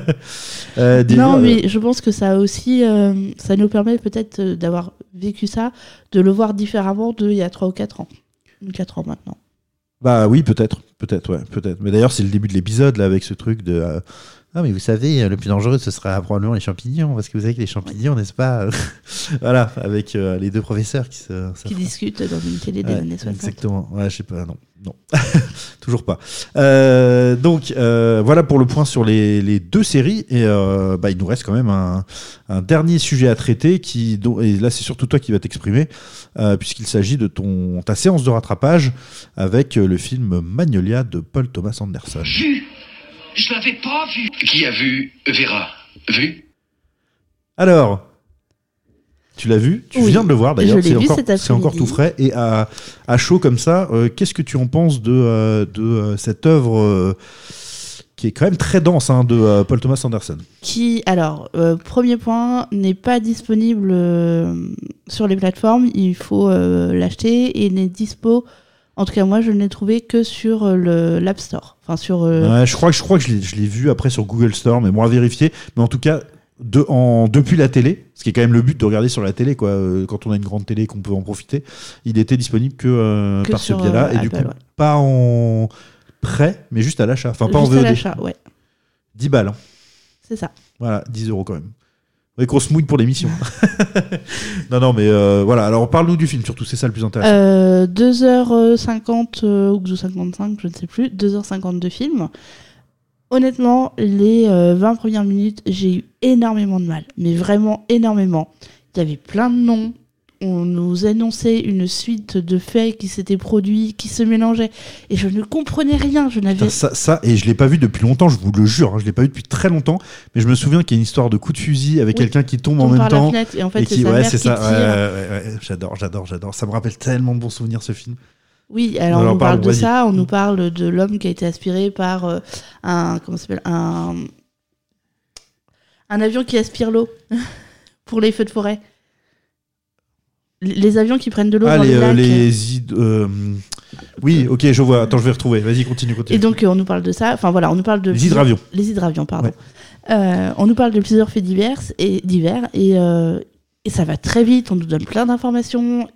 Euh, non, euh, mais je pense que ça aussi, euh, ça nous permet peut-être euh, d'avoir vécu ça, de le voir différemment de il y a 3 ou 4 ans. 4 ans maintenant. Bah oui, peut-être, peut-être, ouais, peut-être. Mais d'ailleurs, c'est le début de l'épisode, là, avec ce truc de. euh, Ah, mais vous savez, le plus dangereux, ce sera probablement les champignons, parce que vous savez que les champignons, n'est-ce pas Voilà, avec euh, les deux professeurs qui se. Qui discutent dans une télé des Ouais, années 60. Exactement. Ouais, je sais pas, non. Non. Toujours pas. Euh, donc, euh, voilà pour le point sur les, les deux séries. Et euh, bah, il nous reste quand même un, un dernier sujet à traiter. Qui, dont- et là, c'est surtout toi qui vas t'exprimer, euh, puisqu'il s'agit de ton, ta séance de rattrapage avec le film Magnolia de Paul Thomas Anderson. Vu Je l'avais pas vu. Qui a vu Vera? Vu? Alors, tu l'as vu Tu Oui, viens de le voir d'ailleurs. C'est encore, tout frais. Et à, à chaud comme ça, euh, qu'est-ce que tu en penses de, euh, de euh, cette œuvre qui est quand même très dense hein, de Paul Thomas Anderson? Qui, alors, premier point, n'est pas disponible sur les plateformes. Il faut l'acheter et n'est dispo. En tout cas, moi, je ne l'ai trouvé que sur l'App Store. Enfin, sur. Ouais, je crois que je, crois que je l'ai- je l'ai vu après sur Google Store, mais bon, à vérifier. Mais en tout cas, de, en, depuis la télé, ce qui est quand même le but de regarder sur la télé, quoi, euh, quand on a une grande télé qu'on peut en profiter, il était disponible que, euh, Que par ce biais-là. euh, et du Apple, coup, ouais. pas en prêt, mais juste à l'achat. Enfin, pas en juste à VOD. l'achat, ouais, 10 balles. hein. c'est ça. Voilà, 10 euros quand même. Oui, qu'on se mouille pour l'émission. non, non, mais euh, voilà. Alors, parle-nous du film, surtout, c'est ça le plus intéressant. Euh, 2h50 euh, ou 2h55, je ne sais plus, 2h50 de film. Honnêtement, les euh, 20 premières minutes, j'ai eu énormément de mal, mais vraiment énormément. Il y avait plein de noms. On nous annonçait une suite de faits qui s'étaient produits, qui se mélangeaient, et je ne comprenais rien. Je n'avais ça, ça, et je l'ai pas vu depuis longtemps, je vous le jure, hein, je l'ai pas vu depuis très longtemps, mais je me souviens qu'il y a une histoire de coup de fusil avec Oui. quelqu'un qui tombe en même temps. fenêtre, et en fait, et c'est qui, ouais, c'est ça. ouais, ouais, j'adore, j'adore, j'adore. Ça me rappelle tellement de bons souvenirs ce film. Oui, alors On nous parle, parle de ça, on nous parle de l'homme qui a été aspiré par euh, un comment s'appelle un un avion qui aspire l'eau pour les feux de forêt. Les- Les avions qui prennent de l'eau Ah, dans les, euh, lacs. les id- euh, Oui, ok, je vois. Attends, je vais retrouver. Vas-y, continue, continue. Et donc on nous parle de ça. Enfin voilà, on nous parle de Les hydravions. Les hydravions, pardon. Ouais. Euh, on nous parle de plusieurs faits divers et divers et, euh, et ça va très vite. On nous donne plein d'informations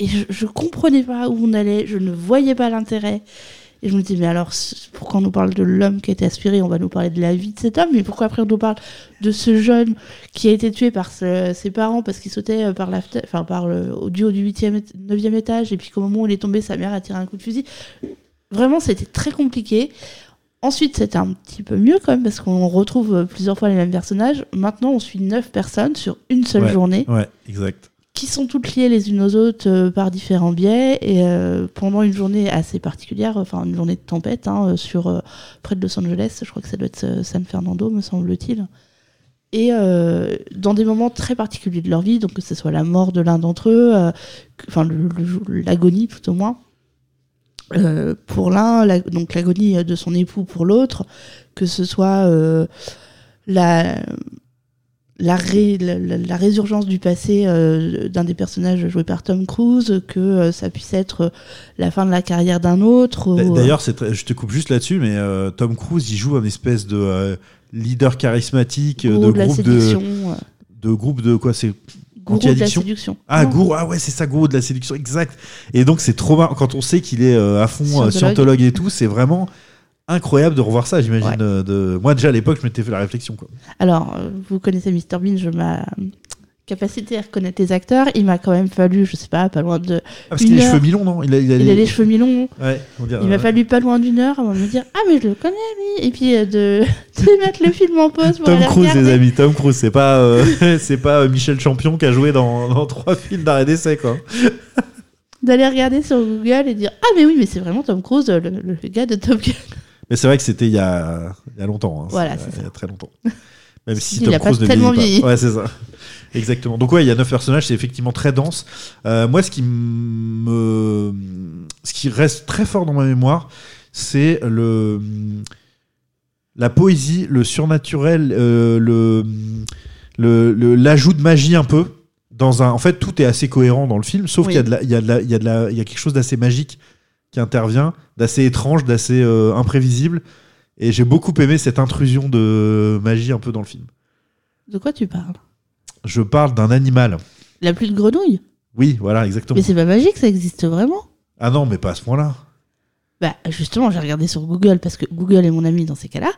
et je, je comprenais pas où on allait. Je ne voyais pas l'intérêt. Et je me dis mais alors pourquoi on nous parle de l'homme qui a été aspiré On va nous parler de la vie de cet homme, mais pourquoi après on nous parle de ce jeune qui a été tué par ce- ses parents parce qu'il sautait euh, par la enfin par le au du haut du 8e, 9e étage et puis qu'au moment où il est tombé, sa mère a tiré un coup de fusil. Vraiment, c'était très compliqué. Ensuite, c'était un petit peu mieux quand même parce qu'on retrouve euh, plusieurs fois les mêmes personnages. Maintenant, on suit neuf personnes sur une seule Ouais, journée Ouais, exact. Qui sont toutes liées les unes aux autres euh, par différents biais et euh, pendant une journée assez particulière, enfin une journée de tempête hein, euh, sur près de Los Angeles, je crois que ça doit être San Fernando, me semble-t-il. Et dans des moments très particuliers de leur vie, donc que ce soit la mort de l'un d'entre eux, enfin l'agonie tout au moins. Pour l'un, donc l'agonie de son époux pour l'autre, que ce soit la, la, ré- la, résurgence du passé euh, d'un des personnages joués par Tom Cruise, que euh, ça puisse être euh, la fin de la carrière d'un autre. D'ailleurs, je te coupe juste là-dessus, mais euh, Tom Cruise, il joue un espèce de leader charismatique de de groupe de, de groupe de quoi c'est gourou de la séduction. Ah, Non. gourou, ah ouais, c'est ça, gourou de la séduction, exact. Et donc, c'est trop marrant. Quand on sait qu'il est euh, à fond Scientologue. scientologue et tout, c'est vraiment incroyable de revoir ça, j'imagine. Ouais. euh, de... Moi, déjà à l'époque, je m'étais fait la réflexion. Quoi. Alors, euh, vous connaissez Mr Bean, je ma capacité à reconnaître les acteurs, il m'a quand même fallu, je sais pas, pas loin de. Ah, parce qu'il a les cheveux mi-longs, non? Il a, il a Il a les cheveux mi-longs. Ouais, Il m'a ouais. fallu pas loin d'une heure avant de me dire Ah, mais je le connais lui Et puis euh, de, de mettre le film en pause pour Tom Cruise, regarder. les amis, Tom Cruise, c'est pas, euh, c'est pas euh, Michel Champion qui a joué dans, dans trois films d'arrêt d'essai, quoi. D'aller regarder sur Google et dire Ah, mais oui, mais c'est vraiment Tom Cruise, le, le gars de Top Gun. Mais c'est vrai que c'était il y a, il y a longtemps. hein. Voilà, C'est- Il y a très longtemps. Même si Il Tom Cruise ne tellement vieillit. Ouais, c'est ça. Exactement. Donc ouais, il y a neuf personnages, c'est effectivement très dense. Euh, moi, ce qui me, ce qui reste très fort dans ma mémoire, c'est le la poésie, le surnaturel, euh, le le- l'ajout de magie un peu dans un. En fait, tout est assez cohérent dans le film, sauf Oui. qu'il y a de la, il y a de la, il y a de la, il y a quelque chose d'assez magique qui intervient, d'assez étrange, d'assez euh, imprévisible. Et j'ai beaucoup aimé cette intrusion de magie un peu dans le film. De quoi tu parles? Je parle d'un animal. La pluie de grenouille? Oui, voilà, exactement. Mais c'est pas magique, ça existe vraiment? Ah non, mais pas à ce point-là. Bah, justement, j'ai regardé sur Google parce que Google est mon ami dans ces cas-là.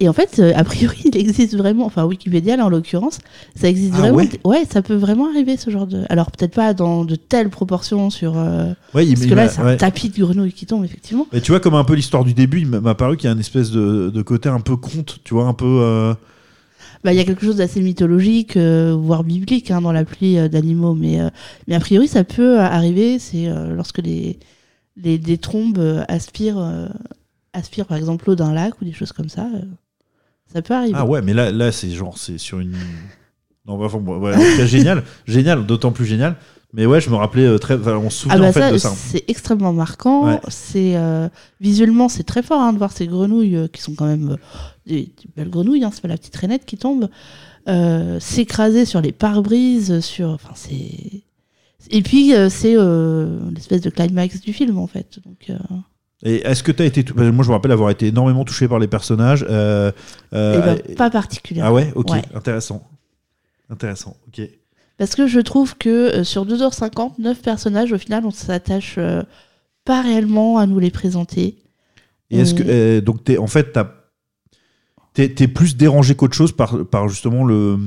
Et en fait, euh, a priori, il existe vraiment, enfin Wikipédia là en l'occurrence, ça existe Ah vraiment. ouais Ouais, ça peut vraiment arriver ce genre de. Alors peut-être pas dans de telles proportions sur. euh, Ouais, Parce il que là, c'est un tapis de grenouilles qui tombe effectivement. Mais tu vois, comme un peu l'histoire du début, il m'a paru qu'il y a une espèce de, de côté un peu conte, tu vois, un peu. euh, Bah, il y a quelque chose d'assez mythologique, euh, voire biblique hein, dans la pluie d'animaux, mais, mais a priori ça peut arriver. C'est lorsque les, les, des trombes aspirent, aspirent par exemple l'eau d'un lac ou des choses comme ça. euh, ça peut arriver. Ah ouais, mais là, là c'est genre, c'est sur une. Non, bah, enfin, ouais, en tout cas, génial, génial, d'autant plus génial. Mais ouais, je me rappelais euh, très. enfin, on se souvient Ah bah en fait ça, de ça. c'est extrêmement marquant. Ouais. C'est euh, visuellement c'est très fort hein, de voir ces grenouilles euh, qui sont quand même des, des belles grenouilles. Hein, c'est pas la petite rainette qui tombe s'écraser sur les pare-brises, sur. Enfin c'est. Et puis c'est l'espèce de climax du film en fait. Donc Et est-ce que tu as été. Moi, je me rappelle avoir été énormément touché par les personnages. euh, euh, eh ben, pas particulièrement. Ah ouais, ok, Ouais. intéressant. Intéressant, ok. Parce que je trouve que euh, sur 2h50, 9 personnages, au final, on s'attache euh, pas réellement à nous les présenter. Et est-ce que. On- donc, t'es, en fait, t'as. T'es, t'es plus dérangé qu'autre chose par, par justement le.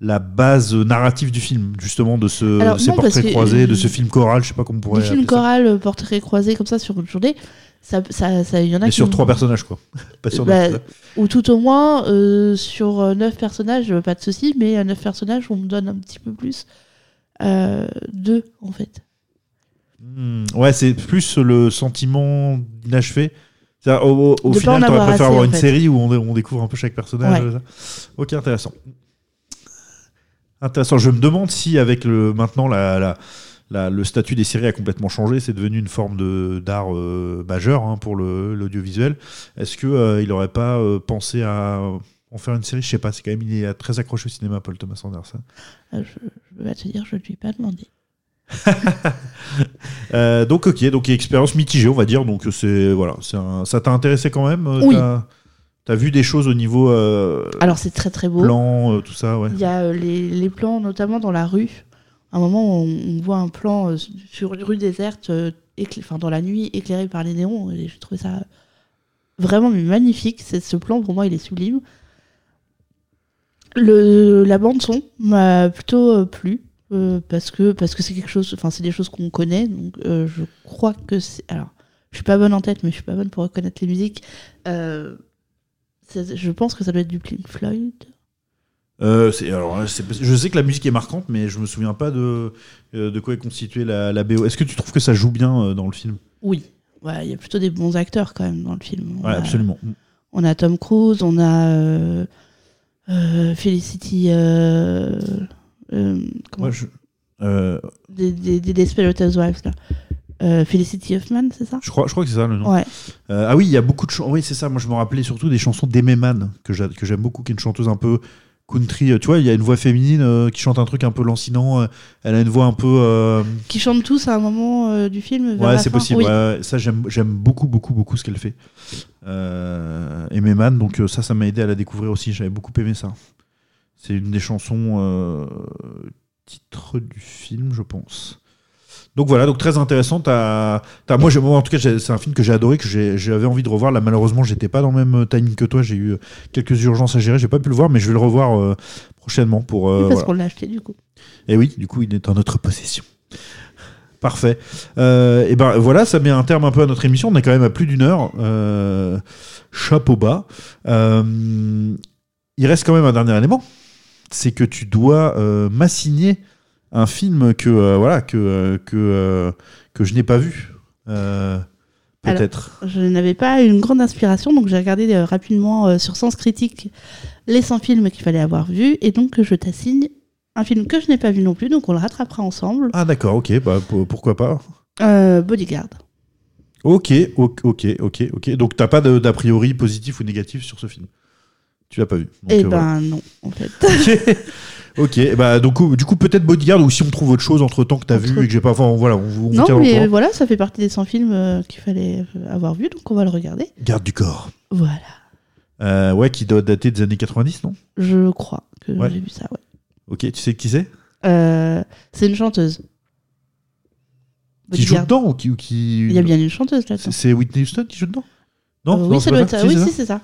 La base narrative du film, justement, de, ce, Alors, de ces non, portraits croisés, de ce film choral, je sais pas comment on pourrait. Appeler ça. chorales, euh, portraits croisés comme ça sur une journée, ça, ça, ça, y en a Mais sur trois personnages, quoi. Pas sur Bah, neuf. Ou tout au moins, euh, sur euh, neuf personnages, pas de souci, mais à neuf personnages, on me donne un petit peu plus. Euh, deux, en fait. Hmm, Ouais, c'est plus le sentiment d'inachevé. C'est-à-dire, Au, au- final, t'aurais avoir préféré assez, avoir en une fait. série où on, on découvre un peu chaque personnage. Ouais. Ok, intéressant. Intéressant. Je me demande si, avec le, maintenant, la, la- la- le statut des séries a complètement changé. C'est devenu une forme de- d'art euh, majeur hein, pour le- l'audiovisuel. Est-ce qu'il il n'aurait pas euh, pensé à en faire une série? Je sais pas. C'est quand même, il est très accroché au cinéma, Paul Thomas Anderson. Euh, je, je vais te dire, je ne lui ai pas demandé. Euh, donc ok, donc expérience mitigée, on va dire. Donc c'est voilà, un- ça t'a intéressé quand même. euh, Oui. T'as vu des choses au niveau euh, Alors, c'est très très beau. plan, euh, tout ça, ouais. Il y a euh, les, les plans, notamment dans la rue. À un moment, on, on voit un plan euh, sur une rue déserte, enfin, dans la nuit, éclairé par les néons. Et j'ai trouvé ça vraiment magnifique. C'est, ce plan, pour moi, il est sublime. Le, la bande-son m'a plutôt plu. parce que parce que c'est quelque chose enfin c'est des choses qu'on connaît donc je crois que c'est alors je suis pas bonne en tête mais je suis pas bonne pour reconnaître les musiques Euh, je pense que ça doit être du Pink Floyd Euh, alors, je sais que la musique est marquante, mais je me souviens pas de, euh, de quoi est constituée la, la BO. Est-ce que tu trouves que ça joue bien euh, dans le film? Oui, Ouais, il y a plutôt des bons acteurs quand même dans le film. On Ouais, a- absolument. On a Tom Cruise, on a euh, euh, Felicity. Comment je, des, des, des Desperate Housewives, là. Euh, Felicity Huffman, c'est ça? Je crois, je crois que c'est ça le nom. Ouais. Euh, ah oui, il y a beaucoup de chansons. Oui, c'est ça. Moi, je me rappelais surtout des chansons d'Aimee Mann, que j'a- que j'aime beaucoup, qui est une chanteuse un peu country. Euh, Tu vois, il y a une voix féminine euh, qui chante un truc un peu lancinant. elle a une voix un peu. Qui chantent tous à un moment du film. vers Ouais, c'est possible. Oui. ouais, ouais. ça, j'aime beaucoup, beaucoup, beaucoup ce qu'elle fait. Euh, Aimée Mann, donc ça, ça m'a aidé à la découvrir aussi. J'avais beaucoup aimé ça. C'est une des chansons titre du film, je pense. Donc voilà, donc très intéressant. T'as- t'as- moi, en tout cas, c'est un film que j'ai adoré, que j'avais envie de revoir. Là, malheureusement, j'étais pas dans le même timing que toi. J'ai eu euh, quelques urgences à gérer. J'ai pas pu le voir, mais je vais le revoir euh, prochainement pour. euh, Oui, parce voilà. qu'on l'a acheté du coup. Et oui, du coup, il est en notre possession. Parfait. Euh, et ben voilà, ça met un terme un peu à notre émission. On est quand même à plus d'une heure. Euh, chapeau bas. Euh, il reste quand même un dernier élément. C'est que tu dois euh, m'assigner un film que euh, voilà que euh, que euh, que je n'ai pas vu. Peut-être. Je n'avais pas une grande inspiration, donc j'ai regardé rapidement sur Sens Critique les 100 films qu'il fallait avoir vus, et donc je t'assigne un film que je n'ai pas vu non plus, donc on le rattrapera ensemble. Ah d'accord, ok, bah pour- pourquoi pas? Bodyguard. Ok, ok, ok, ok. Donc t'as pas d'a priori positif ou négatif sur ce film? Tu l'as pas vu. Donc, Eh ben voilà. non, en fait. Ok, bah donc du coup peut-être Bodyguard ou si on trouve autre chose entre temps que t'as vu et que j'ai pas, enfin voilà, on, on non, mais voilà, ça fait partie des 100 films euh, qu'il fallait euh, avoir vus, donc on va le regarder. Garde du corps. Voilà, Euh, ouais, qui doit dater des années 90, non? Je crois que Ouais. j'ai vu ça, ouais. Ok, tu sais qui c'est? Euh, c'est une chanteuse. Qui joue dedans ou qui, ou qui... Il y a bien une chanteuse là-dedans. C'est- Whitney Houston qui joue dedans? Non, Euh, non, oui, c'est ça doit être Oui, c'est si, c'est ça.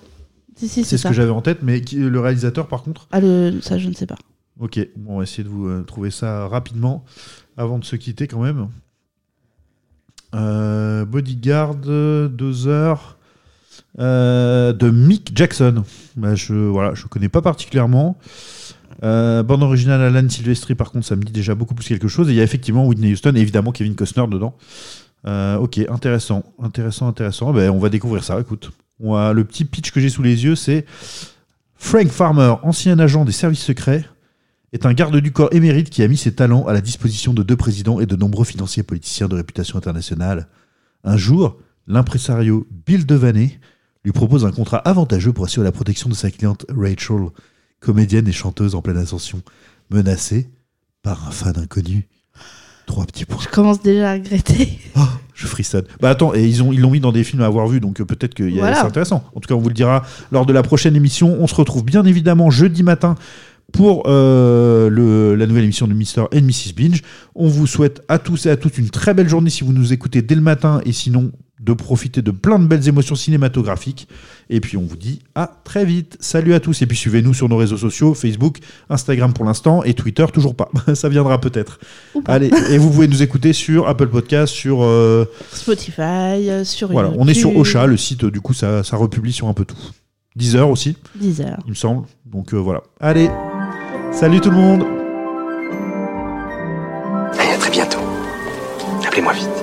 Si, si, C'est c'est ce ça. que j'avais en tête, mais qui- le réalisateur, par contre? Ah, le... ça, je ne sais pas. Ok, bon, on va essayer de vous euh, trouver ça rapidement avant de se quitter quand même. Euh, Bodyguard, euh, deux heures de Mick Jackson. Bah, je voilà, je connais pas particulièrement. Euh, bande originale Alan Silvestri, par contre, ça me dit déjà beaucoup plus quelque chose. Et il y a effectivement Whitney Houston et évidemment Kevin Costner dedans. Ok, intéressant, intéressant, intéressant. Ben, on va découvrir ça. Écoute, le petit pitch que j'ai sous les yeux, c'est Frank Farmer, ancien agent des services secrets, est un garde du corps émérite qui a mis ses talents à la disposition de deux présidents et de nombreux financiers politiciens de réputation internationale. Un jour, l'impresario Bill Devaney lui propose un contrat avantageux pour assurer la protection de sa cliente Rachel, comédienne et chanteuse en pleine ascension, menacée par un fan inconnu. Trois petits points. Je commence déjà à regretter. Je frissonne. Bah attends, et ils ont ils l'ont mis dans des films à avoir vu, donc euh, peut-être que Voilà. c'est intéressant. En tout cas, on vous le dira lors de la prochaine émission. On se retrouve bien évidemment jeudi matin pour euh, le, la nouvelle émission de Mr. and Mrs. Binge. On vous souhaite à tous et à toutes une très belle journée si vous nous écoutez dès le matin et sinon de profiter de plein de belles émotions cinématographiques. Et puis on vous dit à très vite. Salut à tous et puis suivez-nous sur nos réseaux sociaux, Facebook, Instagram pour l'instant et Twitter toujours pas. Ça viendra peut-être. Allez, et vous pouvez nous écouter sur Apple Podcast, sur... euh, Spotify, euh, sur voilà, on est sur Ocha, le site, du coup, ça, ça republie sur un peu tout. 10 heures aussi, Deezer. il me semble. Donc euh, voilà. Allez, salut tout le monde Allez, à très bientôt. Appelez-moi vite.